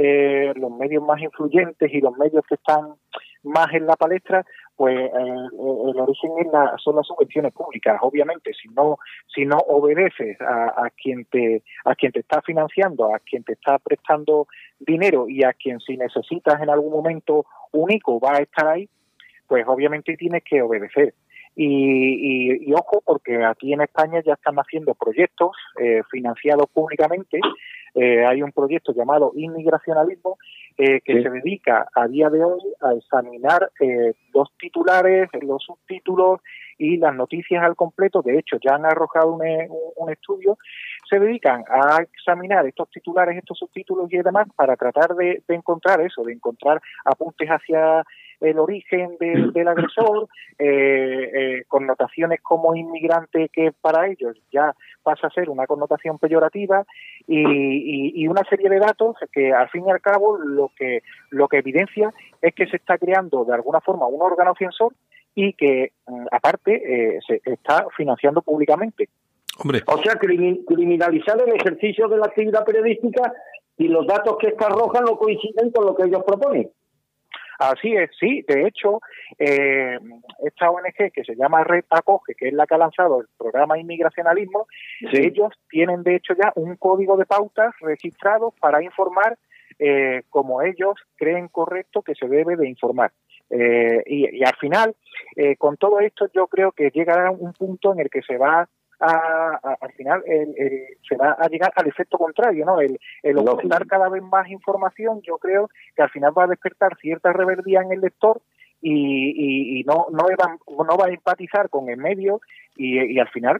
eh, los medios más influyentes y los medios que están más en la palestra, pues eh, el origen es la, son las subvenciones públicas. Obviamente, si no si no obedeces a, a, quien te a quien te está financiando, a quien te está prestando dinero y a quien si necesitas en algún momento único va a estar ahí, pues obviamente tienes que obedecer. Y, y, ojo, porque aquí en España ya están haciendo proyectos eh, financiados públicamente. Eh, hay un proyecto llamado Inmigracionalismo eh, que se dedica a día de hoy a examinar los titulares, los subtítulos y las noticias al completo, de hecho ya han arrojado un, un estudio, se dedican a examinar estos titulares, estos subtítulos y demás para tratar de, de encontrar eso, de encontrar apuntes hacia el origen del agresor, eh, eh, connotaciones como inmigrante que para ellos ya pasa a ser una connotación peyorativa y, una serie de datos que al fin y al cabo lo que lo que evidencia es que se está creando de alguna forma un órgano censor y que mm, aparte eh, se está financiando públicamente. Hombre. O sea, criminalizar el ejercicio de la actividad periodística y los datos que está arrojan no coinciden con lo que ellos proponen. Así es, sí. De hecho, eh, esta ONG que se llama Red Acoge, que es la que ha lanzado el programa Inmigracionalismo, ellos tienen de hecho ya un código de pautas registrado para informar eh, como ellos creen correcto que se debe de informar. Eh, y, al final, eh, con todo esto, yo creo que llegará un punto en el que se va al final se va a llegar al efecto contrario, ¿no? El, el ocultar cada vez más información, yo creo que al final va a despertar cierta rebeldía en el lector y, y, no, no, va, no va a empatizar con el medio y, al final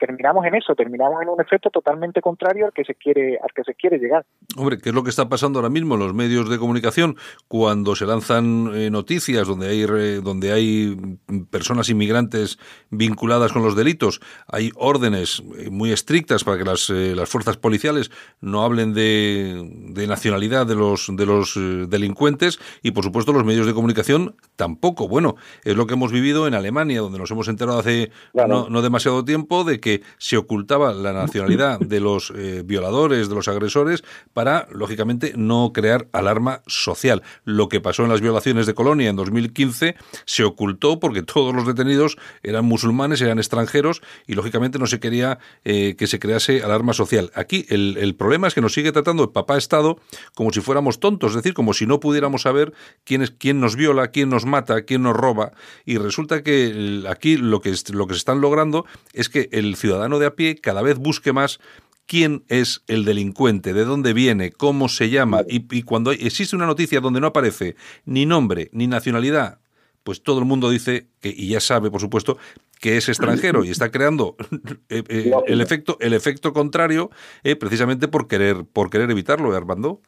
terminamos en eso, terminamos en un efecto totalmente contrario al que se quiere al que se quiere llegar. Hombre, ¿qué es lo que está pasando ahora mismo en los medios de comunicación cuando se lanzan eh, noticias donde hay donde hay personas inmigrantes vinculadas con los delitos? Hay órdenes eh, muy estrictas para que las, eh, las fuerzas policiales no hablen de, de nacionalidad de los de los delincuentes y por supuesto los medios de comunicación tampoco. Bueno, es lo que hemos vivido en Alemania, donde nos hemos enterado hace no, demasiado tiempo de que se ocultaba la nacionalidad de los eh, violadores, de los agresores, para, lógicamente, no crear alarma social. Lo que pasó en las violaciones de Colonia en 2015 se ocultó porque todos los detenidos eran musulmanes, eran extranjeros y, lógicamente, no se quería eh, que se crease alarma social. Aquí el, el problema es que nos sigue tratando el papá Estado como si fuéramos tontos, es decir, como si no pudiéramos saber quién, es, quién nos viola, quién nos mata, quién nos roba. Y resulta que aquí lo que, lo que se están logrando es que el ciudadano de a pie cada vez busque más quién es el delincuente, de dónde viene, cómo se llama, y, cuando existe una noticia donde no aparece ni nombre ni nacionalidad, pues todo el mundo dice que y ya sabe, por supuesto, que es extranjero y está creando eh, eh, el efecto el efecto contrario, eh, precisamente por querer por querer evitarlo, Armando.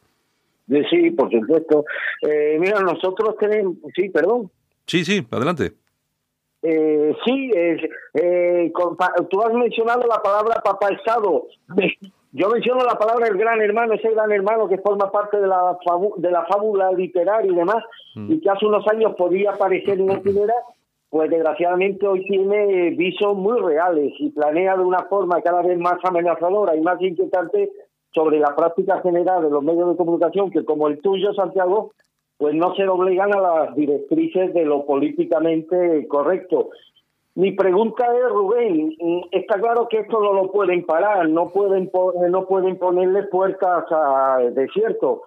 Sí, por supuesto. mira, nosotros tenemos, sí, perdón. Sí, sí, adelante. Eh, sí, eh, tú has mencionado la palabra papá Estado. Yo menciono la palabra el gran hermano, ese gran hermano que forma parte de la, de la fábula literaria y demás, mm. y que hace unos años podía aparecer en la primera, pues desgraciadamente hoy tiene visos muy reales y planea de una forma cada vez más amenazadora y más inquietante sobre la práctica general de los medios de comunicación, que como el tuyo, Santiago, pues no se doblegan a las directrices de lo políticamente correcto. Mi pregunta es, Rubén, está claro que esto no lo pueden parar, no pueden, no pueden ponerle puertas a desierto,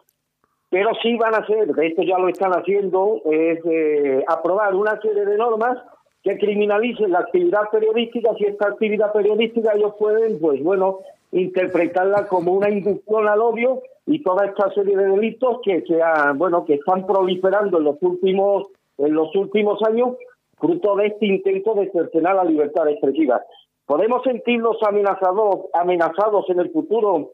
pero sí van a hacer, de esto ya lo están haciendo, es eh, aprobar una serie de normas que criminalicen la actividad periodística, si esta actividad periodística ellos pueden, pues bueno, interpretarla como una inducción al odio y toda esta serie de delitos que se bueno que están proliferando en los últimos en los últimos años fruto de este intento de cercenar la libertad expresiva. Podemos sentirnos amenazados amenazados en el futuro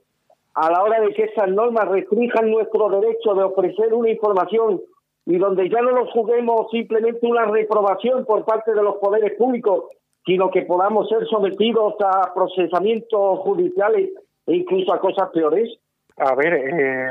a la hora de que esas normas restrinjan nuestro derecho de ofrecer una información y donde ya no nos juguemos simplemente una reprobación por parte de los poderes públicos, sino que podamos ser sometidos a procesamientos judiciales e incluso a cosas peores? A ver, eh,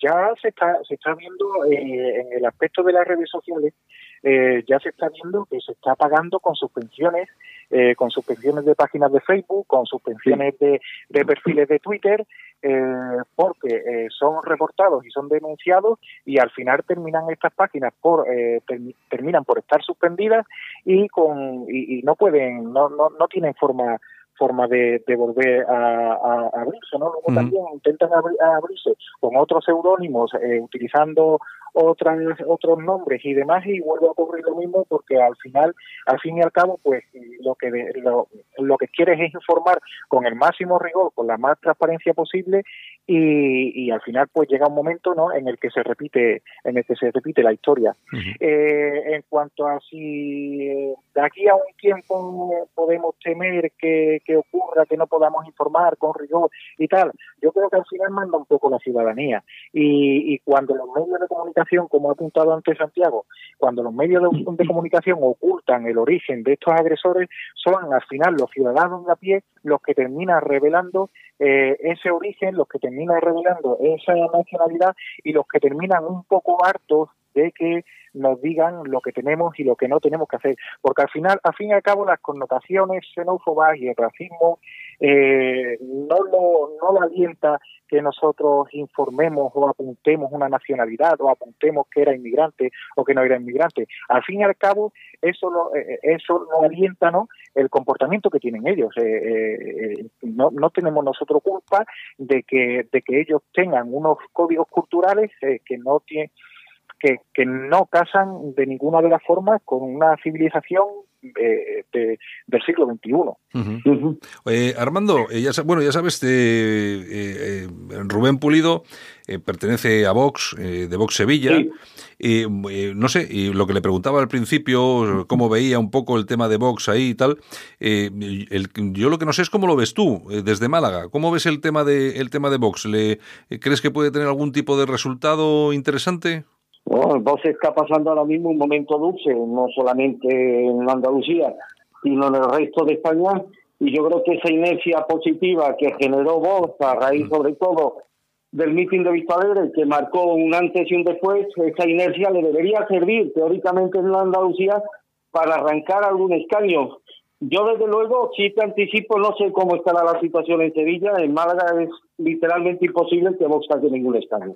ya se está, se está viendo eh, en el aspecto de las redes sociales, eh, ya se está viendo que se está pagando con suspensiones, eh, con suspensiones de páginas de Facebook, con suspensiones de, de perfiles de Twitter, eh, porque eh, son reportados y son denunciados y al final terminan estas páginas por eh, terminan por estar suspendidas y con y, no pueden no, no, no tienen forma forma de, de volver a, abrirse, ¿no? Luego también intentan abrirse con otros seudónimos, utilizando otras otros nombres y demás y vuelve a ocurrir lo mismo porque al final al fin y al cabo pues lo que lo, lo que quieres es informar con el máximo rigor con la más transparencia posible y, al final pues llega un momento no en el que se repite en el que se repite la historia. Eh, en cuanto a si de aquí a un tiempo podemos temer que, que ocurra que no podamos informar con rigor y tal yo creo que al final manda un poco la ciudadanía. Y, y cuando los medios de comunicación como ha apuntado antes Santiago cuando los medios de, comunicación ocultan el origen de estos agresores son al final los ciudadanos de a pie los que terminan revelando eh, ese origen, los que terminan revelando esa nacionalidad y los que terminan un poco hartos de que nos digan lo que tenemos y lo que no tenemos que hacer. Porque al final, al fin y al cabo, las connotaciones xenófobas y el racismo eh, no, lo, no lo alienta que nosotros informemos o apuntemos una nacionalidad o apuntemos que era inmigrante o que no era inmigrante. Al fin y al cabo, eso lo, eh, eh, eso no alienta ¿no? el comportamiento que tienen ellos. Eh, no, no tenemos nosotros culpa de que, de que ellos tengan unos códigos culturales que no tienen que, que no casan de ninguna de las formas con una civilización de, del siglo XXI. Armando, ya, bueno, ya sabes, de, Rubén Pulido pertenece a Vox, de Vox Sevilla. Y no sé, y lo que le preguntaba al principio, cómo veía un poco el tema de Vox ahí y tal, el, yo lo que no sé es cómo lo ves tú, desde Málaga. ¿Cómo ves el tema de, el tema de Vox? ¿Le, ¿Crees que puede tener algún tipo de resultado interesante? Bueno, Vox está pasando ahora mismo un momento dulce, no solamente en Andalucía, sino en el resto de España. Y yo creo que esa inercia positiva que generó Vox a raíz sobre todo del mitin de Vista que marcó un antes y un después, esa inercia le debería servir teóricamente en la Andalucía para arrancar algún escaño. Yo desde luego, si te anticipo, no sé cómo estará la situación en Sevilla. En Málaga es literalmente imposible que Vox saque ningún escaño.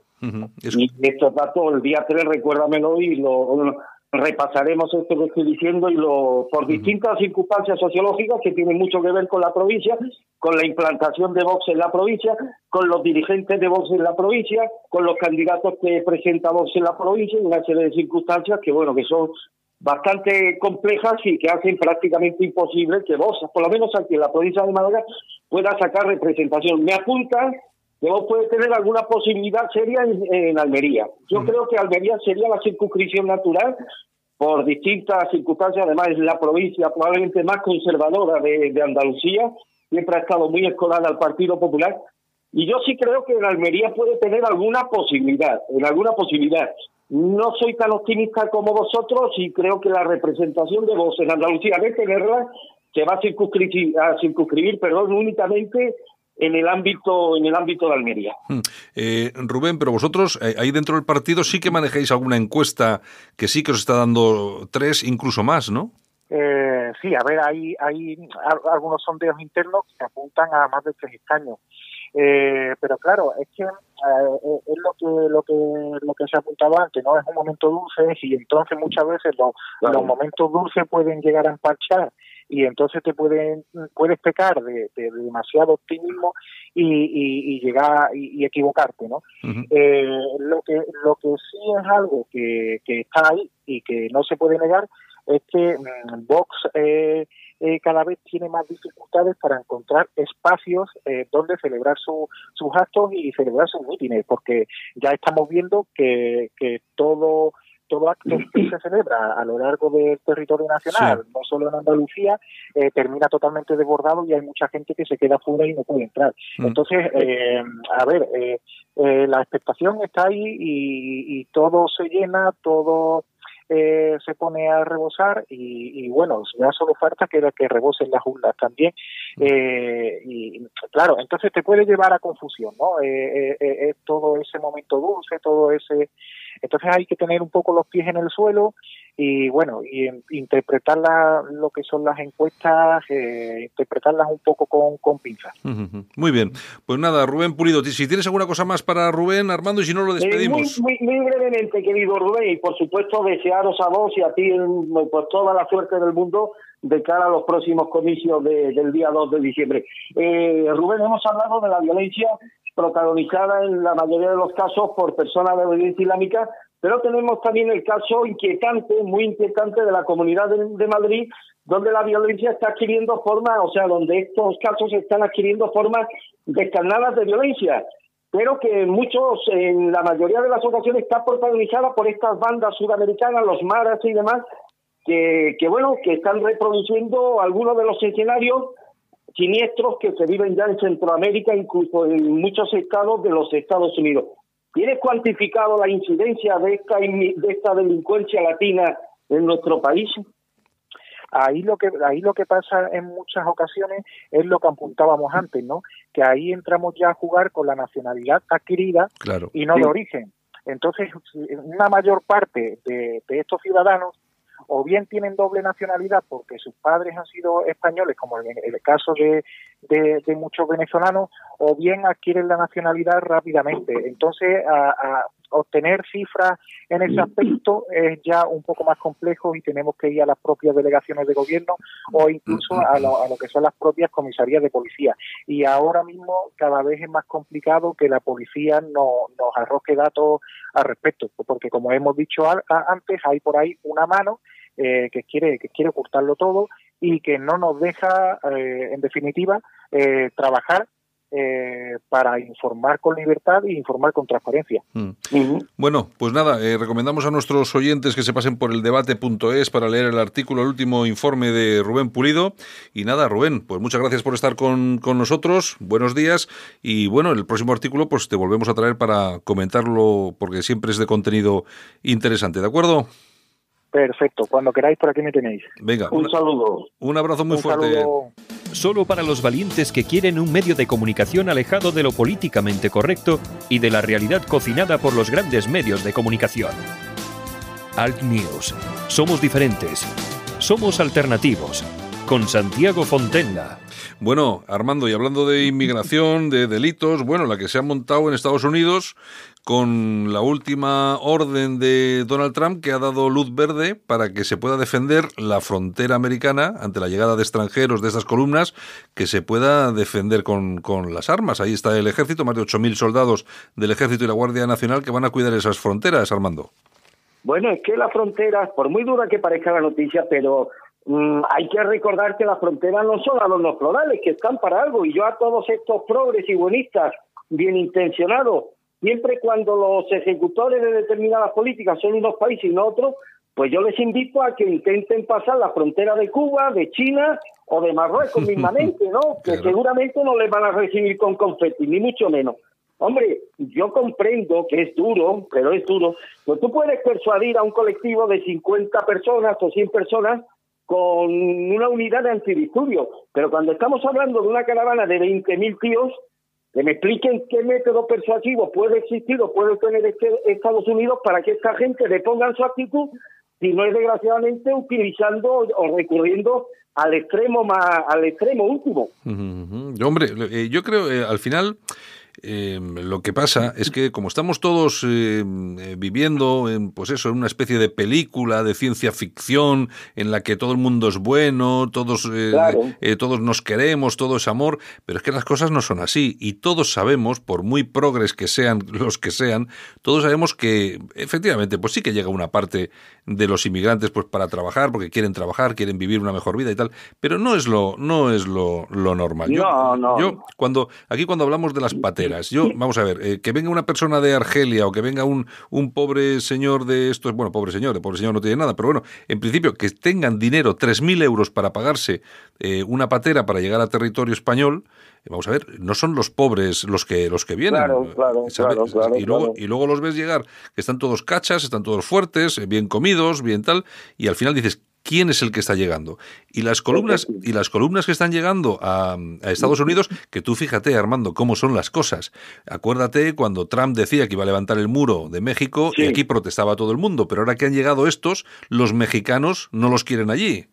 Y estos datos, el día 3, recuérdamelo y lo, repasaremos esto que estoy diciendo y lo por distintas circunstancias sociológicas que tienen mucho que ver con la provincia, con la implantación de Vox en la provincia, con los dirigentes de Vox en la provincia, con los candidatos que presenta Vox en la provincia y una serie de circunstancias que bueno que son bastante complejas y que hacen prácticamente imposible que vos, por lo menos aquí en la provincia de Málaga, pueda sacar representación. Me apunta que vos puede tener alguna posibilidad seria en, Almería. Yo creo que Almería sería la circunscripción natural por distintas circunstancias, además es la provincia probablemente más conservadora de, de Andalucía, siempre ha estado muy escolada al Partido Popular, y yo sí creo que en Almería puede tener alguna posibilidad, en alguna posibilidad. No soy tan optimista como vosotros y creo que la representación de vos en Andalucía, de tenerla, se va a circunscribir, a circunscribir perdón, únicamente en el ámbito en el ámbito de Almería. Hmm. Eh, Rubén, pero vosotros eh, ahí dentro del partido sí que manejáis alguna encuesta que sí que os está dando tres, incluso más, ¿no? Eh, sí, a ver, hay, hay algunos sondeos internos que apuntan a más de tres escaños. Eh, pero claro, es que eh, es lo que lo que lo que se apuntaba antes, ¿no? Es un momento dulce y entonces muchas veces los, los momentos dulces pueden llegar a empachar y entonces te pueden puedes pecar de, demasiado optimismo y, y, llegar y, equivocarte no eh, lo que lo que sí es algo que, que está ahí y que no se puede negar es que mm, Vox eh, eh, cada vez tiene más dificultades para encontrar espacios eh, donde celebrar sus actos y celebrar sus mítines, porque ya estamos viendo que, que todo todo acto que se celebra a lo largo del territorio nacional, no solo en Andalucía, eh, termina totalmente desbordado y hay mucha gente que se queda fuera y no puede entrar. Mm. Entonces, eh, a ver, eh, la expectación está ahí y, y, todo se llena, todo eh, se pone a rebosar y, bueno, ya solo falta que, que rebosen las urnas también. Mm. Eh, y claro, entonces te puede llevar a confusión, ¿no? Eh, eh, todo ese momento dulce, todo ese... Entonces hay que tener un poco los pies en el suelo y bueno, y interpretar lo que son las encuestas, eh, interpretarlas un poco con, con pinzas. Muy bien, pues nada, Rubén Pulido, si tienes alguna cosa más para Rubén, Armando, y si no lo despedimos. muy, muy, brevemente, querido Rubén, y por supuesto a vos y a ti pues, toda la suerte del mundo de cara a los próximos comicios del día 2 de diciembre. Eh, Rubén, hemos hablado de la violencia protagonizada en la mayoría de los casos por personas de obediencia islámica, pero tenemos también el caso inquietante, muy inquietante de la Comunidad de, Madrid, donde la violencia está adquiriendo formas, o sea, donde estos casos están adquiriendo formas descarnadas de violencia, pero que muchos, en la mayoría de las ocasiones, está protagonizada por estas bandas sudamericanas, los maras y demás, que, que bueno, que están reproduciendo algunos de los escenarios siniestros que se viven ya en Centroamérica, incluso en muchos estados de los Estados Unidos. ¿Tienes cuantificado la incidencia de esta, de esta delincuencia latina en nuestro país? Ahí lo que ahí lo que pasa en muchas ocasiones es lo que apuntábamos antes no que ahí entramos ya a jugar con la nacionalidad adquirida y no de origen. Entonces una mayor parte de estos ciudadanos o bien tienen doble nacionalidad porque sus padres han sido españoles, como en el caso de, de, muchos venezolanos, o bien adquieren la nacionalidad rápidamente. Entonces, a, obtener cifras en ese aspecto es ya un poco más complejo y tenemos que ir a las propias delegaciones de gobierno o incluso a lo, a lo que son las propias comisarías de policía. Y ahora mismo cada vez es más complicado que la policía no, nos arroje datos al respecto, porque como hemos dicho antes, hay por ahí una mano eh, que quiere que quiere ocultarlo todo y que no nos deja, eh, en definitiva, eh, trabajar para informar con libertad e informar con transparencia. Mm. Bueno, pues nada, recomendamos a nuestros oyentes que se pasen por el debate.es para leer el artículo, el último informe de Rubén Pulido. Y nada, Rubén, pues muchas gracias por estar con, con nosotros, buenos días. Y bueno, el próximo artículo pues te volvemos a traer para comentarlo porque siempre es de contenido interesante, ¿de acuerdo? Perfecto, cuando queráis por aquí me tenéis. Venga, un saludo. Un abrazo muy fuerte. Solo para los valientes que quieren un medio de comunicación alejado de lo políticamente correcto y de la realidad cocinada por los grandes medios de comunicación. Alt News. Somos diferentes. Somos alternativos. Con Santiago Fontenla. Bueno, Armando, y hablando de inmigración, de delitos, bueno, la que se ha montado en Estados Unidos con la última orden de Donald Trump que ha dado luz verde para que se pueda defender la frontera americana ante la llegada de extranjeros de estas columnas, que se pueda defender con, con las armas. Ahí está el ejército, más de 8.000 soldados del ejército y la Guardia Nacional que van a cuidar esas fronteras, Armando. Bueno, es que las fronteras, por muy dura que parezca la noticia, pero Mm, hay que recordar que las fronteras no son a los florales, que están para algo. Y yo a todos estos progres y buenistas bien intencionados, siempre cuando los ejecutores de determinadas políticas son unos países y no otros, pues yo les invito a que intenten pasar la frontera de Cuba, de China o de Marruecos mismamente, ¿no? Que seguramente no les van a recibir con confeti, ni mucho menos. Hombre, yo comprendo que es duro, pero es duro. Pues tú puedes persuadir a un colectivo de 50 personas o 100 personas con una unidad de antidisturbios. Pero cuando estamos hablando de una caravana de 20.000 tíos, que me expliquen qué método persuasivo puede existir o puede tener este Estados Unidos para que esta gente deponga su actitud, si no es desgraciadamente utilizando o recurriendo al extremo más, al extremo último. Hombre, eh, yo creo eh, al final eh, lo que pasa es que como estamos todos em, eh, viviendo en, pues eso, en una especie de película de ciencia ficción en la que todo el mundo es bueno, todos, eh, eh, todos nos queremos, todo es amor, pero es que las cosas no son así. Y todos sabemos, por muy progres que sean los que sean, todos sabemos que efectivamente, pues sí que llega una parte de los inmigrantes pues para trabajar, porque quieren trabajar, quieren vivir una mejor vida y tal, pero no es lo, no es lo, lo normal. Yo, no, yo cuando, aquí cuando hablamos de las yo, vamos a ver, eh, que venga una persona de Argelia o que venga un, un pobre señor de estos, bueno, pobre señor, de pobre señor no tiene nada, pero bueno, en principio que tengan dinero, 3.000 euros para pagarse eh, una patera para llegar a territorio español, vamos a ver, no son los pobres los que los que vienen. Claro, claro, claro, y, luego, y luego los ves llegar, que están todos cachas, están todos fuertes, eh, bien comidos, bien tal, y al final dices, quién es el que está llegando. Y las columnas, y las columnas que están llegando a, Estados Unidos, que tú fíjate, Armando, cómo son las cosas. Acuérdate cuando Trump decía que iba a levantar el muro de México y aquí protestaba todo el mundo, pero ahora que han llegado estos, los mexicanos no los quieren allí.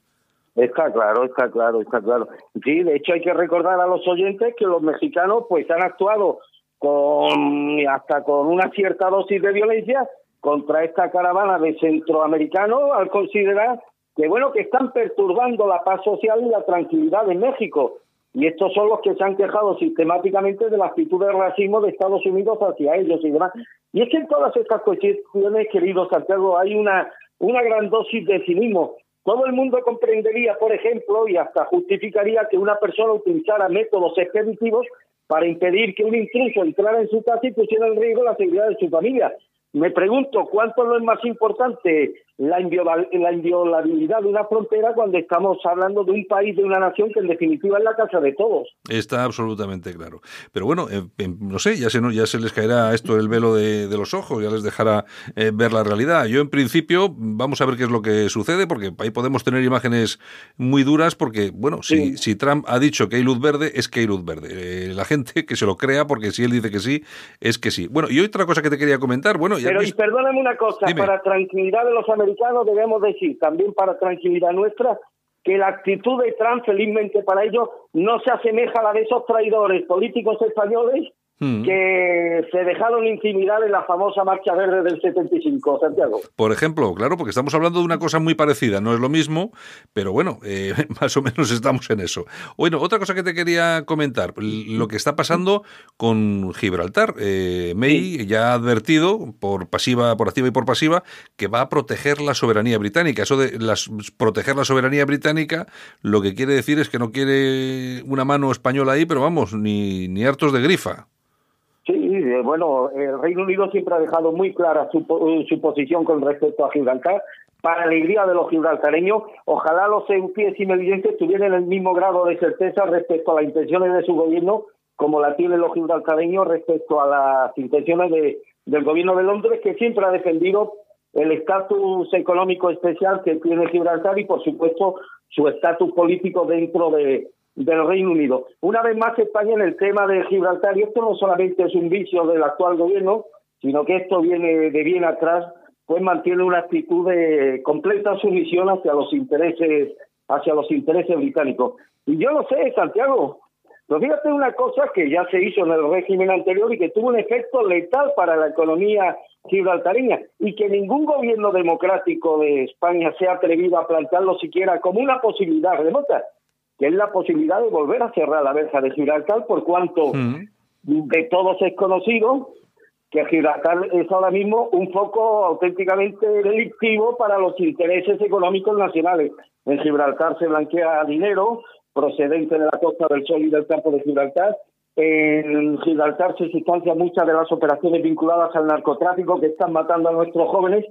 Está claro, está claro, está claro. Sí, de hecho hay que recordar a los oyentes que los mexicanos pues han actuado con hasta con una cierta dosis de violencia contra esta caravana de centroamericanos al considerar que bueno que están perturbando la paz social y la tranquilidad en México. y estos son los que se han quejado sistemáticamente de la actitud de racismo de Estados Unidos hacia ellos y demás. Y es que en todas estas cuestiones, querido Santiago, hay una, una gran dosis de cinismo. Todo el mundo comprendería, por ejemplo, y hasta justificaría que una persona utilizara métodos expeditivos para impedir que un intruso entrara en su casa y pusiera en riesgo la seguridad de su familia. Me pregunto cuánto no es más importante la, inviolabilidad de una frontera cuando estamos hablando de un país, de una nación que en definitiva es la casa de todos. Está absolutamente claro. Pero bueno, eh, no sé, ya se, ya se les caerá esto el velo de, los ojos, ya les dejará eh, ver la realidad. Yo en principio vamos a ver qué es lo que sucede, porque ahí podemos tener imágenes muy duras, porque bueno, si, si Trump ha dicho que hay luz verde, es que hay luz verde. Eh, la gente que se lo crea, porque si él dice que sí, es que sí. Bueno, y otra cosa que te quería comentar, bueno... Pero y perdóname una cosa, para tranquilidad de los americanos debemos decir, también para tranquilidad nuestra, que la actitud de Trump, felizmente para ellos, no se asemeja a la de esos traidores políticos españoles Mm. que se dejaron intimidar en la famosa Marcha Verde del 75, Santiago. Por ejemplo, claro, porque estamos hablando de una cosa muy parecida, no es lo mismo, pero bueno, eh, más o menos estamos en eso. Bueno, otra cosa que te quería comentar, lo que está pasando con Gibraltar. Eh, May ya ha advertido, por pasiva, por activa y por pasiva, que va a proteger la soberanía británica. Eso de las, proteger la soberanía británica, lo que quiere decir es que no quiere una mano española ahí, pero vamos, ni, ni hartos de grifa. Eh, bueno, el Reino Unido siempre ha dejado muy clara su, su posición con respecto a Gibraltar. Para alegría de los gibraltareños, ojalá los y melillenses tuvieran el mismo grado de certeza respecto a las intenciones de su gobierno como la tienen los gibraltareños respecto a las intenciones de, del gobierno de Londres, que siempre ha defendido el estatus económico especial que tiene Gibraltar y, por supuesto, su estatus político dentro de, del Reino Unido. Una vez más España en el tema de Gibraltar, y esto no solamente es un vicio del actual gobierno, sino que esto viene de bien atrás, pues mantiene una actitud de completa sumisión hacia los intereses, hacia los intereses británicos. Y yo lo sé, Santiago, pero fíjate una cosa que ya se hizo en el régimen anterior y que tuvo un efecto letal para la economía gibraltareña y que ningún gobierno democrático de España se ha atrevido a plantearlo siquiera como una posibilidad remota que es la posibilidad de volver a cerrar la verja de Gibraltar, por cuanto de todos es conocido que Gibraltar es ahora mismo un foco auténticamente delictivo para los intereses económicos nacionales. En Gibraltar se blanquea dinero procedente de la Costa del Sol y del campo de Gibraltar. En Gibraltar se sustancian muchas de las operaciones vinculadas al narcotráfico que están matando a nuestros jóvenes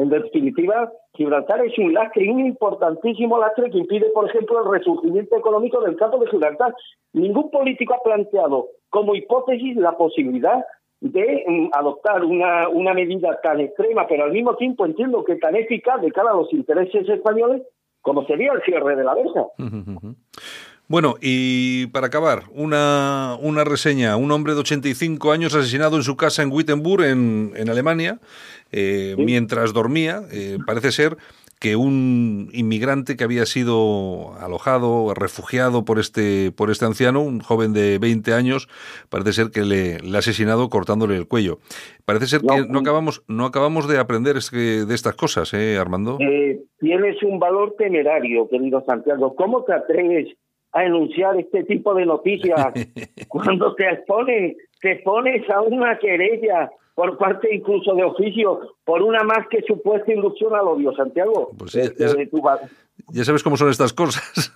en definitiva, Gibraltar es un lastre un importantísimo lastre que impide, por ejemplo, el resurgimiento económico del campo de Gibraltar. Ningún político ha planteado como hipótesis la posibilidad de mm, adoptar una, una medida tan extrema, pero al mismo tiempo entiendo que tan eficaz de cara a los intereses españoles como sería el cierre de la verja. Bueno, y para acabar, una, una reseña. Un hombre de 85 años asesinado en su casa en Wittenberg, en, en Alemania, eh, mientras dormía. Eh, parece ser que un inmigrante que había sido alojado, refugiado por este, por este anciano, un joven de 20 años, parece ser que le, ha asesinado cortándole el cuello. Parece ser que no acabamos, no acabamos de aprender de estas cosas, ¿eh, Armando? Eh, tienes un valor temerario, querido Santiago. ¿Cómo te atreves a enunciar este tipo de noticias cuando te expones, te expones a una querella por parte incluso de oficio por una más que supuesta inducción al odio, Santiago. Pues ya, sabes cómo son estas cosas.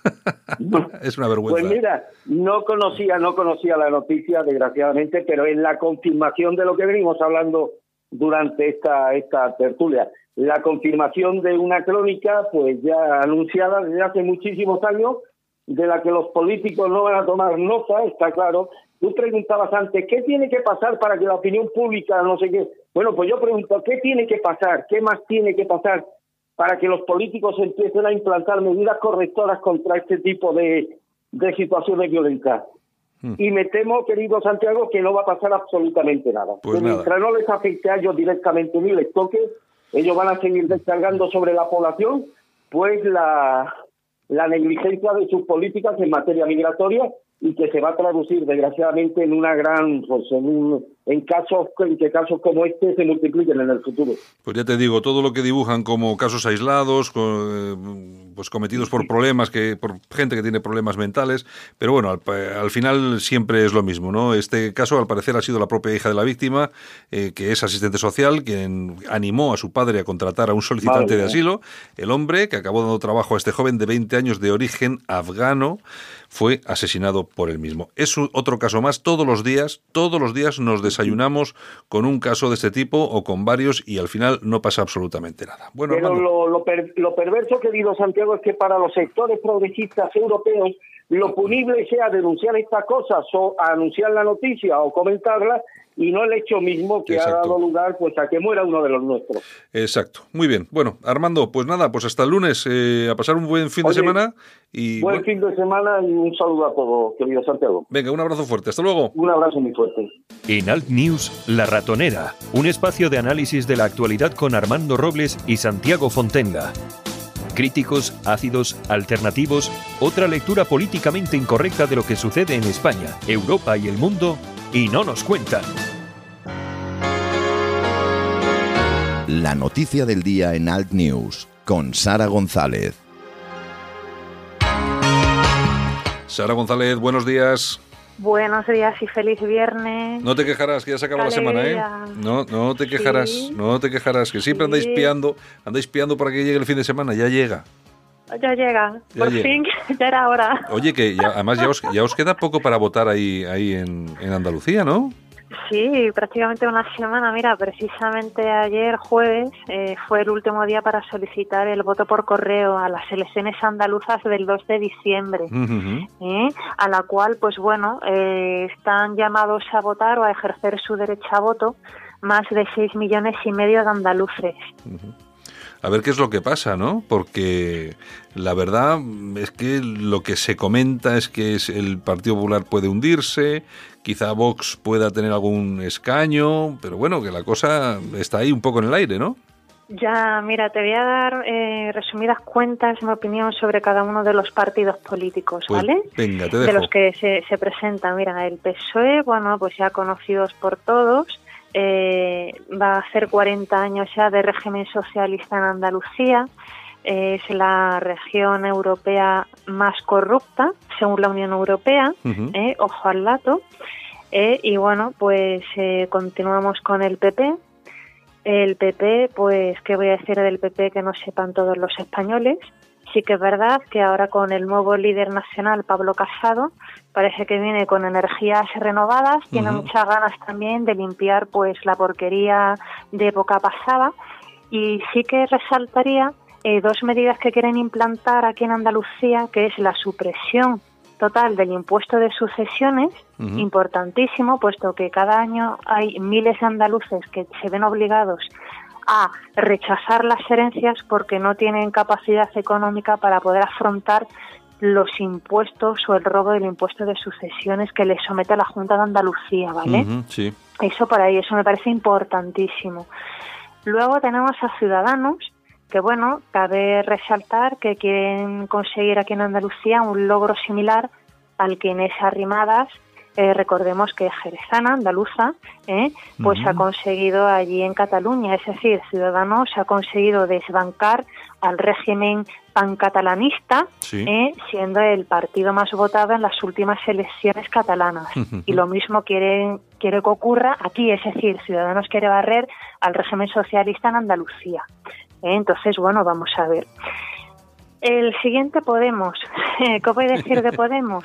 es una vergüenza. Pues mira, no conocía, no conocía la noticia, desgraciadamente, pero en la confirmación de lo que venimos hablando durante esta, esta tertulia. La confirmación de una crónica, pues ya anunciada desde hace muchísimos años, de la que los políticos no van a tomar nota, está claro. Tú preguntabas antes, ¿qué tiene que pasar para que la opinión pública, no sé qué? Bueno, pues yo pregunto, ¿qué tiene que pasar? ¿Qué más tiene que pasar para que los políticos empiecen a implantar medidas correctoras contra este tipo de, de situaciones violentas? Hmm. Y me temo, querido Santiago, que no va a pasar absolutamente nada. Pues mientras no les afecte a ellos directamente ni les toque, ellos van a seguir descargando sobre la población, pues la, la negligencia de sus políticas en materia migratoria y que se va a traducir desgraciadamente en una gran pues, en, en casos en que casos como este se multipliquen en el futuro. Pues ya te digo, todo lo que dibujan como casos aislados, eh, pues cometidos por problemas que por gente que tiene problemas mentales, pero bueno, al, final siempre es lo mismo, ¿no? Este caso al parecer ha sido la propia hija de la víctima, eh, que es asistente social, quien animó a su padre a contratar a un solicitante de asilo, el hombre que acabó dando trabajo a este joven de 20 años de origen afgano fue asesinado por él mismo. Es otro caso más. Todos los días, todos los días nos desayunamos con un caso de este tipo o con varios y al final no pasa absolutamente nada. Bueno, Pero lo, lo, lo perverso, querido Santiago, es que para los sectores progresistas europeos lo punible sea denunciar estas cosas o anunciar la noticia o comentarla y no el hecho mismo que ha dado lugar pues a que muera uno de los nuestros. Exacto. Muy bien. Bueno, Armando, pues nada, pues hasta el lunes eh, a pasar un buen fin de semana y buen fin de semana y un saludo a todos, querido Santiago. Venga, un abrazo fuerte. Hasta luego. Un abrazo muy fuerte. En Alt News, La Ratonera, un espacio de análisis de la actualidad con Armando Robles y Santiago Fontenga. Críticos, ácidos, alternativos, otra lectura políticamente incorrecta de lo que sucede en España, Europa y el mundo, y no nos cuentan. La noticia del día en Alt News, con Sara González. Sara González, buenos días. Buenos días y feliz viernes. No te quejarás, que ya se acaba la semana, ¿eh? No, no te quejarás, no te quejarás, que siempre andáis piando, andáis piando para que llegue el fin de semana, ya llega. Ya llega, por fin, ya era hora. Oye, que además ya os, ya os queda poco para votar ahí, ahí en, en Andalucía, ¿no? Sí, prácticamente una semana. Mira, precisamente ayer jueves eh, fue el último día para solicitar el voto por correo a las elecciones andaluzas del 2 de diciembre, ¿eh? a la cual, pues bueno, eh, están llamados a votar o a ejercer su derecho a voto más de 6 millones y medio de andaluces a ver qué es lo que pasa, ¿no? Porque la verdad es que lo que se comenta es que el Partido Popular puede hundirse, quizá Vox pueda tener algún escaño, pero bueno, que la cosa está ahí un poco en el aire, ¿no? Ya, mira, te voy a dar eh, resumidas cuentas, mi opinión sobre cada uno de los partidos políticos, pues ¿vale? Venga, te dejo. De los que se, se presentan. Mira, el PSOE, bueno, pues ya conocidos por todos, eh, va a hacer 40 años ya de régimen socialista en Andalucía. es la región europea más corrupta, según la Unión Europea, eh, ojo al dato. Eh, y bueno, pues continuamos con el PP. El PP, pues, ¿qué voy a decir del PP que no sepan todos los españoles? Sí que es verdad que ahora con el nuevo líder nacional, Pablo Casado, parece que viene con energías renovadas, tiene muchas ganas también de limpiar pues la porquería de época pasada. Y sí que resaltaría eh, dos medidas que quieren implantar aquí en Andalucía, que es la supresión total del impuesto de sucesiones, importantísimo, puesto que cada año hay miles de andaluces que se ven obligados a rechazar las herencias porque no tienen capacidad económica para poder afrontar los impuestos o el robo del impuesto de sucesiones que le somete la Junta de Andalucía, ¿vale? sí. Eso por ahí, eso me parece importantísimo. Luego tenemos a Ciudadanos, que bueno, cabe resaltar que quieren conseguir aquí en Andalucía un logro similar al que Inés Arrimadas eh, recordemos que Jerezana, andaluza, eh, pues ha conseguido allí en Cataluña, es decir, Ciudadanos ha conseguido desbancar al régimen pancatalanista, eh, siendo el partido más votado en las últimas elecciones catalanas. Y lo mismo quiere, quiere que ocurra aquí, es decir, Ciudadanos quiere barrer al régimen socialista en Andalucía. entonces, bueno, vamos a ver. El siguiente Podemos. ¿Qué voy a decir de Podemos?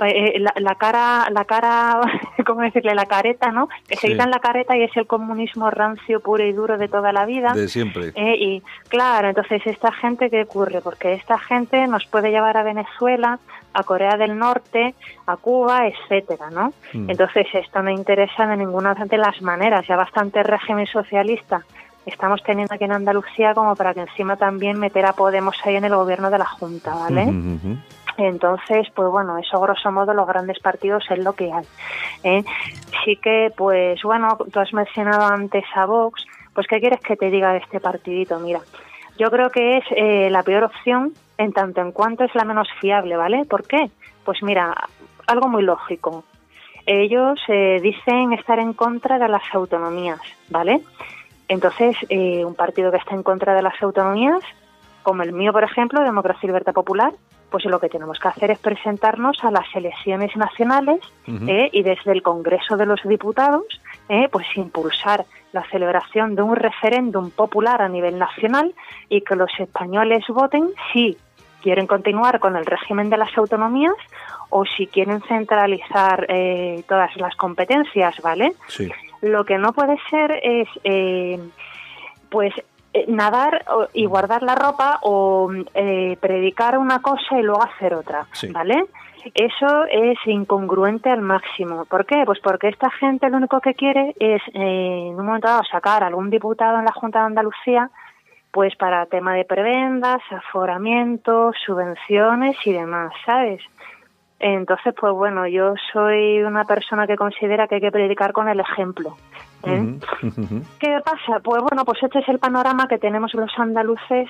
Eh, eh, la, cara, la cara, ¿cómo decirle? La careta, ¿no? Que se quitan la careta y es el comunismo rancio, puro y duro de toda la vida. De siempre. Eh, y claro, entonces, ¿esta gente qué ocurre? Porque esta gente nos puede llevar a Venezuela, a Corea del Norte, a Cuba, etcétera, ¿no? Mm. Entonces, esto no interesa de ninguna de las maneras. Ya bastante régimen socialista estamos teniendo aquí en Andalucía como para que encima también meter a Podemos ahí en el gobierno de la Junta, ¿vale? Entonces, pues bueno, eso grosso modo los grandes partidos es lo que hay. ¿eh? Sí que, pues bueno, tú has mencionado antes a Vox, pues ¿qué quieres que te diga de este partidito? Mira, yo creo que es eh, la peor opción en tanto en cuanto es la menos fiable, ¿vale? ¿Por qué? Pues mira, algo muy lógico. ellos eh, dicen estar en contra de las autonomías, ¿vale? Entonces, eh, un partido que está en contra de las autonomías, como el mío, por ejemplo, Democracia y Libertad Popular, pues lo que tenemos que hacer es presentarnos a las elecciones nacionales eh, y desde el Congreso de los Diputados, eh, pues impulsar la celebración de un referéndum popular a nivel nacional y que los españoles voten si quieren continuar con el régimen de las autonomías o si quieren centralizar eh, todas las competencias, ¿vale? Sí. Lo que no puede ser es, eh, pues, eh, nadar y guardar la ropa o eh, predicar una cosa y luego hacer otra, Sí. ¿vale? Eso es incongruente al máximo. ¿Por qué? Pues porque esta gente lo único que quiere es, eh, en un momento dado, sacar a algún diputado en la Junta de Andalucía pues para tema de prebendas, aforamientos, subvenciones y demás, ¿sabes? Entonces, pues bueno, yo soy una persona que considera que hay que predicar con el ejemplo. ¿eh? ¿Qué pasa? Pues bueno, pues este es el panorama que tenemos los andaluces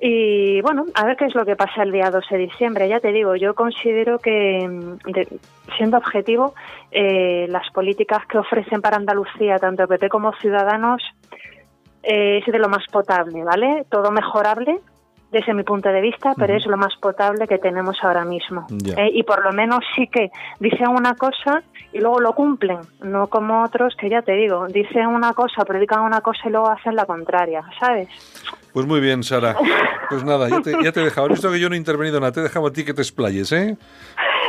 y bueno, a ver qué es lo que pasa el día 12 de diciembre. Ya te digo, yo considero que, mm, de- siendo objetivo, eh, las políticas que ofrecen para Andalucía, tanto PP como Ciudadanos, eh, es de lo más potable, ¿vale? Todo mejorable desde mi punto de vista, pero es lo más potable que tenemos ahora mismo. Eh, y por lo menos sí que dicen una cosa y luego lo cumplen, no como otros que ya te digo, dicen una cosa, predican una cosa y luego hacen la contraria, ¿sabes? Pues muy bien, Sara. Pues nada, ya te, ya te he dejado. Visto que yo no he intervenido nada, te he dejado a ti que te explayes, ¿eh?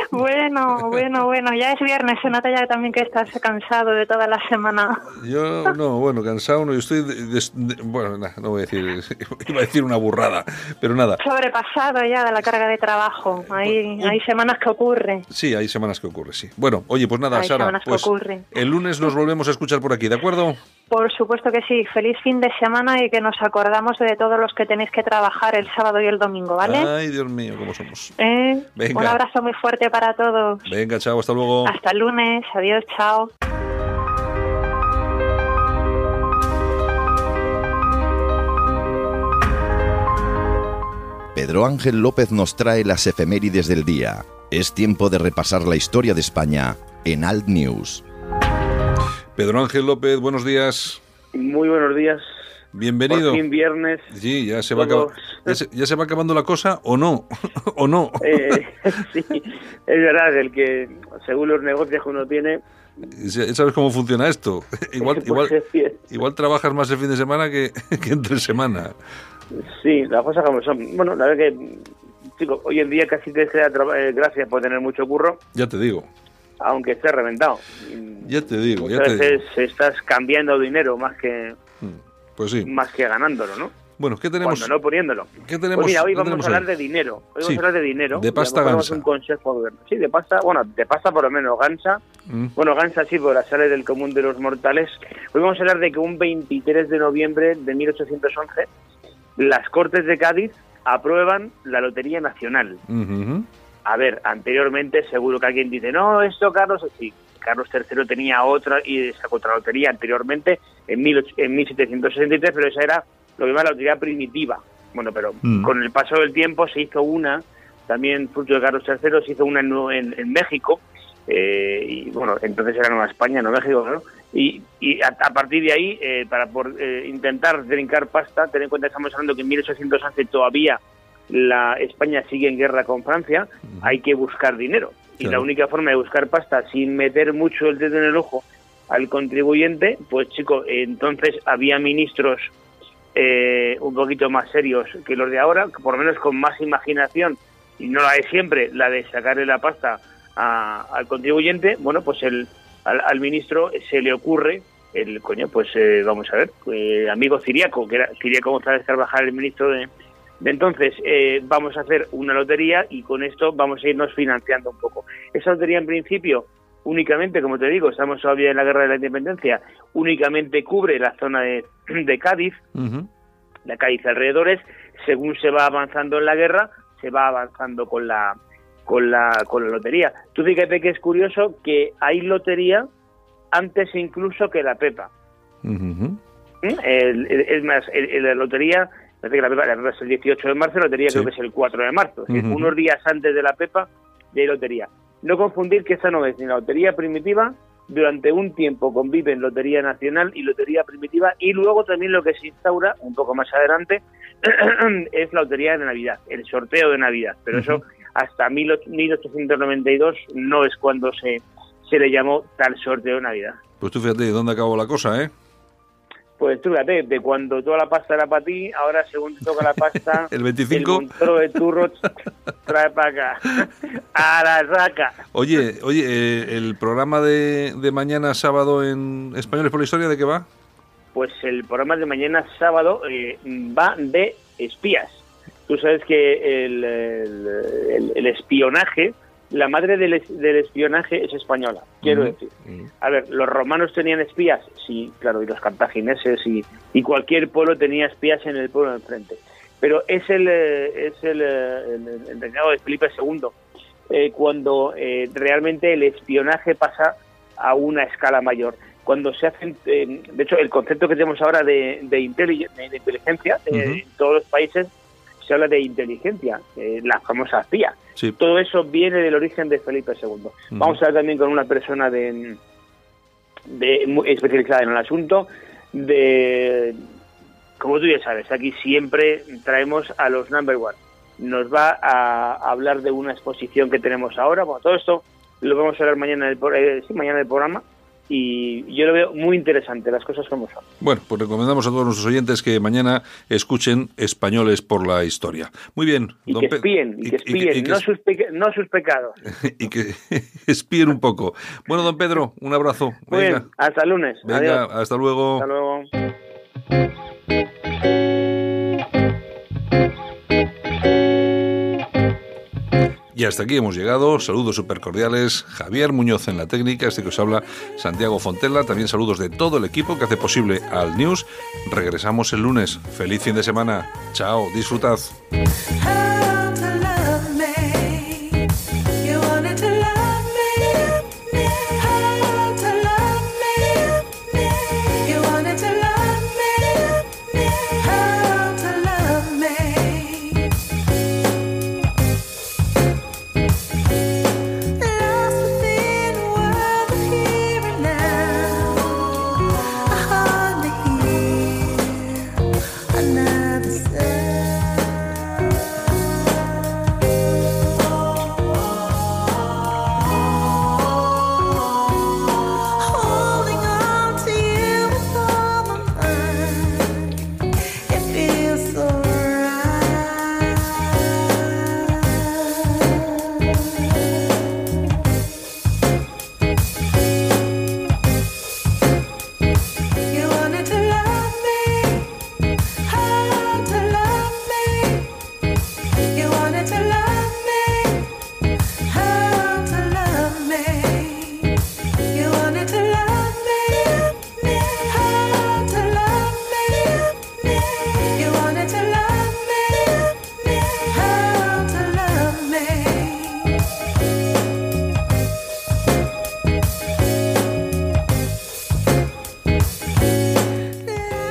Bueno, bueno, bueno, ya es viernes, se nota ya también que estás cansado de toda la semana. Yo, no, bueno, cansado no, yo estoy... de- de- de- bueno, nada, no voy a decir... Iba a decir una burrada, pero nada. Sobrepasado ya de la carga de trabajo, hay, hay semanas que ocurre. Sí, hay semanas que ocurre, sí. Bueno, oye, pues nada, Hay Sara, pues ocurren. el lunes nos volvemos a escuchar por aquí, ¿de acuerdo? Por supuesto que sí, feliz fin de semana y que nos acordamos de todos los que tenéis que trabajar el sábado y el domingo, ¿vale? Ay, Dios mío, cómo somos. ¿Eh? Venga. Un abrazo muy fuerte para todos. Venga, chao, hasta luego. Hasta el lunes, adiós, chao. Pedro Ángel López nos trae las efemérides del día. Es tiempo de repasar la historia de España en Alt News. Pedro Ángel López, buenos días. Muy buenos días. Bienvenido. Por fin viernes. Sí, ya se, va Todos. acab- ya, se, ya se va acabando la cosa o no, o no. Eh, sí, es verdad, el que según los negocios que uno tiene, ¿Sabes cómo funciona esto? Igual, pues, igual, trabajas más el fin de semana que, que entre semana. sí, las cosas como son. Bueno, la verdad que, chicos, hoy en día casi te tra- eh, gracias por tener mucho curro, Ya te digo, aunque estés reventado. ya te digo, ya Muchas te digo. veces estás cambiando dinero más que Pues sí. más que ganándolo, ¿no? Bueno, ¿qué tenemos? Cuando no poniéndolo. ¿Qué tenemos? Pues mira, hoy vamos a hablar hoy? de dinero. Hoy Sí, vamos a hablar de dinero. de pasta gansa. un consejo de gobierno. Sí, de pasta, bueno, de pasta por lo menos gansa. Mm. Bueno, gansa sí, porque la sale del común de los mortales. Hoy vamos a hablar de que un 23 de noviembre de 1811 las Cortes de Cádiz aprueban la Lotería Nacional. Ujú. A ver, anteriormente seguro que alguien dice, no, esto Carlos, sí, Carlos III tenía otra y sacó otra lotería anteriormente en, 18- en 1763, pero esa era lo que llama la lotería primitiva. Bueno, pero Mm. con el paso del tiempo se hizo una, también fruto de Carlos III, se hizo una en, en- en México, eh, y bueno, entonces era Nueva España, no México, ¿no? Y, y a, a partir de ahí, eh, para por, eh, intentar trincar pasta, ten en cuenta que estamos hablando que en 1811 todavía la España sigue en guerra con Francia, hay que buscar dinero. Y la única forma de buscar pasta sin meter mucho el dedo en el ojo al contribuyente, pues chico, entonces había ministros eh, un poquito más serios que los de ahora, por lo menos con más imaginación, y no la de siempre, la de sacarle la pasta a- al contribuyente, bueno, pues el, al, al ministro se le ocurre, el coño, pues eh, vamos a ver, eh, amigo Ciriaco, que era Ciriaco González Carvajal, el ministro de entonces, eh, vamos a hacer una lotería y con esto vamos a irnos financiando un poco. Esa lotería en principio únicamente, como te digo, estamos todavía en la guerra de la independencia, únicamente cubre la zona de, de Cádiz, la Cádiz alrededores, según se va avanzando en la guerra, se va avanzando con la con la con la lotería. Tú fíjate que es curioso que hay lotería antes incluso que la Pepa. ¿eh? El- el- es más, la lotería, parece que la Pepa, la Pepa es el 18 de marzo, la lotería Sí. creo que es el 4 de marzo, es decir, unos días antes de la Pepa de lotería. No confundir que esta no es ni la lotería primitiva, durante un tiempo conviven Lotería Nacional y Lotería Primitiva y luego también lo que se instaura un poco más adelante es la Lotería de Navidad, el sorteo de Navidad, pero eso hasta 1892 no es cuando se, se le llamó tal sorteo de Navidad. Pues tú fíjate, ¿dónde acabó la cosa, eh? Pues tú fíjate, de cuando toda la pasta era para ti, ahora según te toca la pasta, el 25 el de turros trae para acá, a la saca. Oye, oye, eh, el programa de, de mañana sábado en Españoles por la Historia, ¿de qué va? Pues el programa de mañana sábado eh, va de espías. Tú sabes que el, el, el espionaje la madre del, espionaje es española, quiero decir. A ver, los romanos tenían espías, sí, claro, y los cartagineses y, y cualquier pueblo tenía espías en el pueblo de enfrente. Pero es el, eh, es el, eh, el, reinado de Felipe II eh, cuando realmente el espionaje pasa a una escala mayor. Cuando se hacen, de hecho, el concepto que tenemos ahora de, de, inteligencia en todos los países se habla de inteligencia, la famosa espía. Todo eso viene del origen de Felipe II. Vamos a hablar también con una persona de, de especializada en el asunto, de como tú ya sabes, aquí siempre traemos a los number one. Nos va a hablar de una exposición que tenemos ahora. Bueno, todo esto lo vamos a hablar mañana en el, eh, mañana en el programa y yo lo veo muy interesante, las cosas como son. Bueno, pues recomendamos a todos nuestros oyentes que mañana escuchen Españoles por la Historia. Muy bien. Y que espíen, y, que espíen, no, sus no, sus pecados. y que espíen un poco. Bueno, don Pedro, un abrazo. Muy bien, hasta el lunes. Venga, hasta luego. Hasta luego. Y hasta aquí hemos llegado. Saludos súper cordiales. Javier Muñoz en la técnica, este que os habla Santiago Fontella. También saludos de todo el equipo que hace posible al News. Regresamos el lunes. Feliz fin de semana. Chao, disfrutad.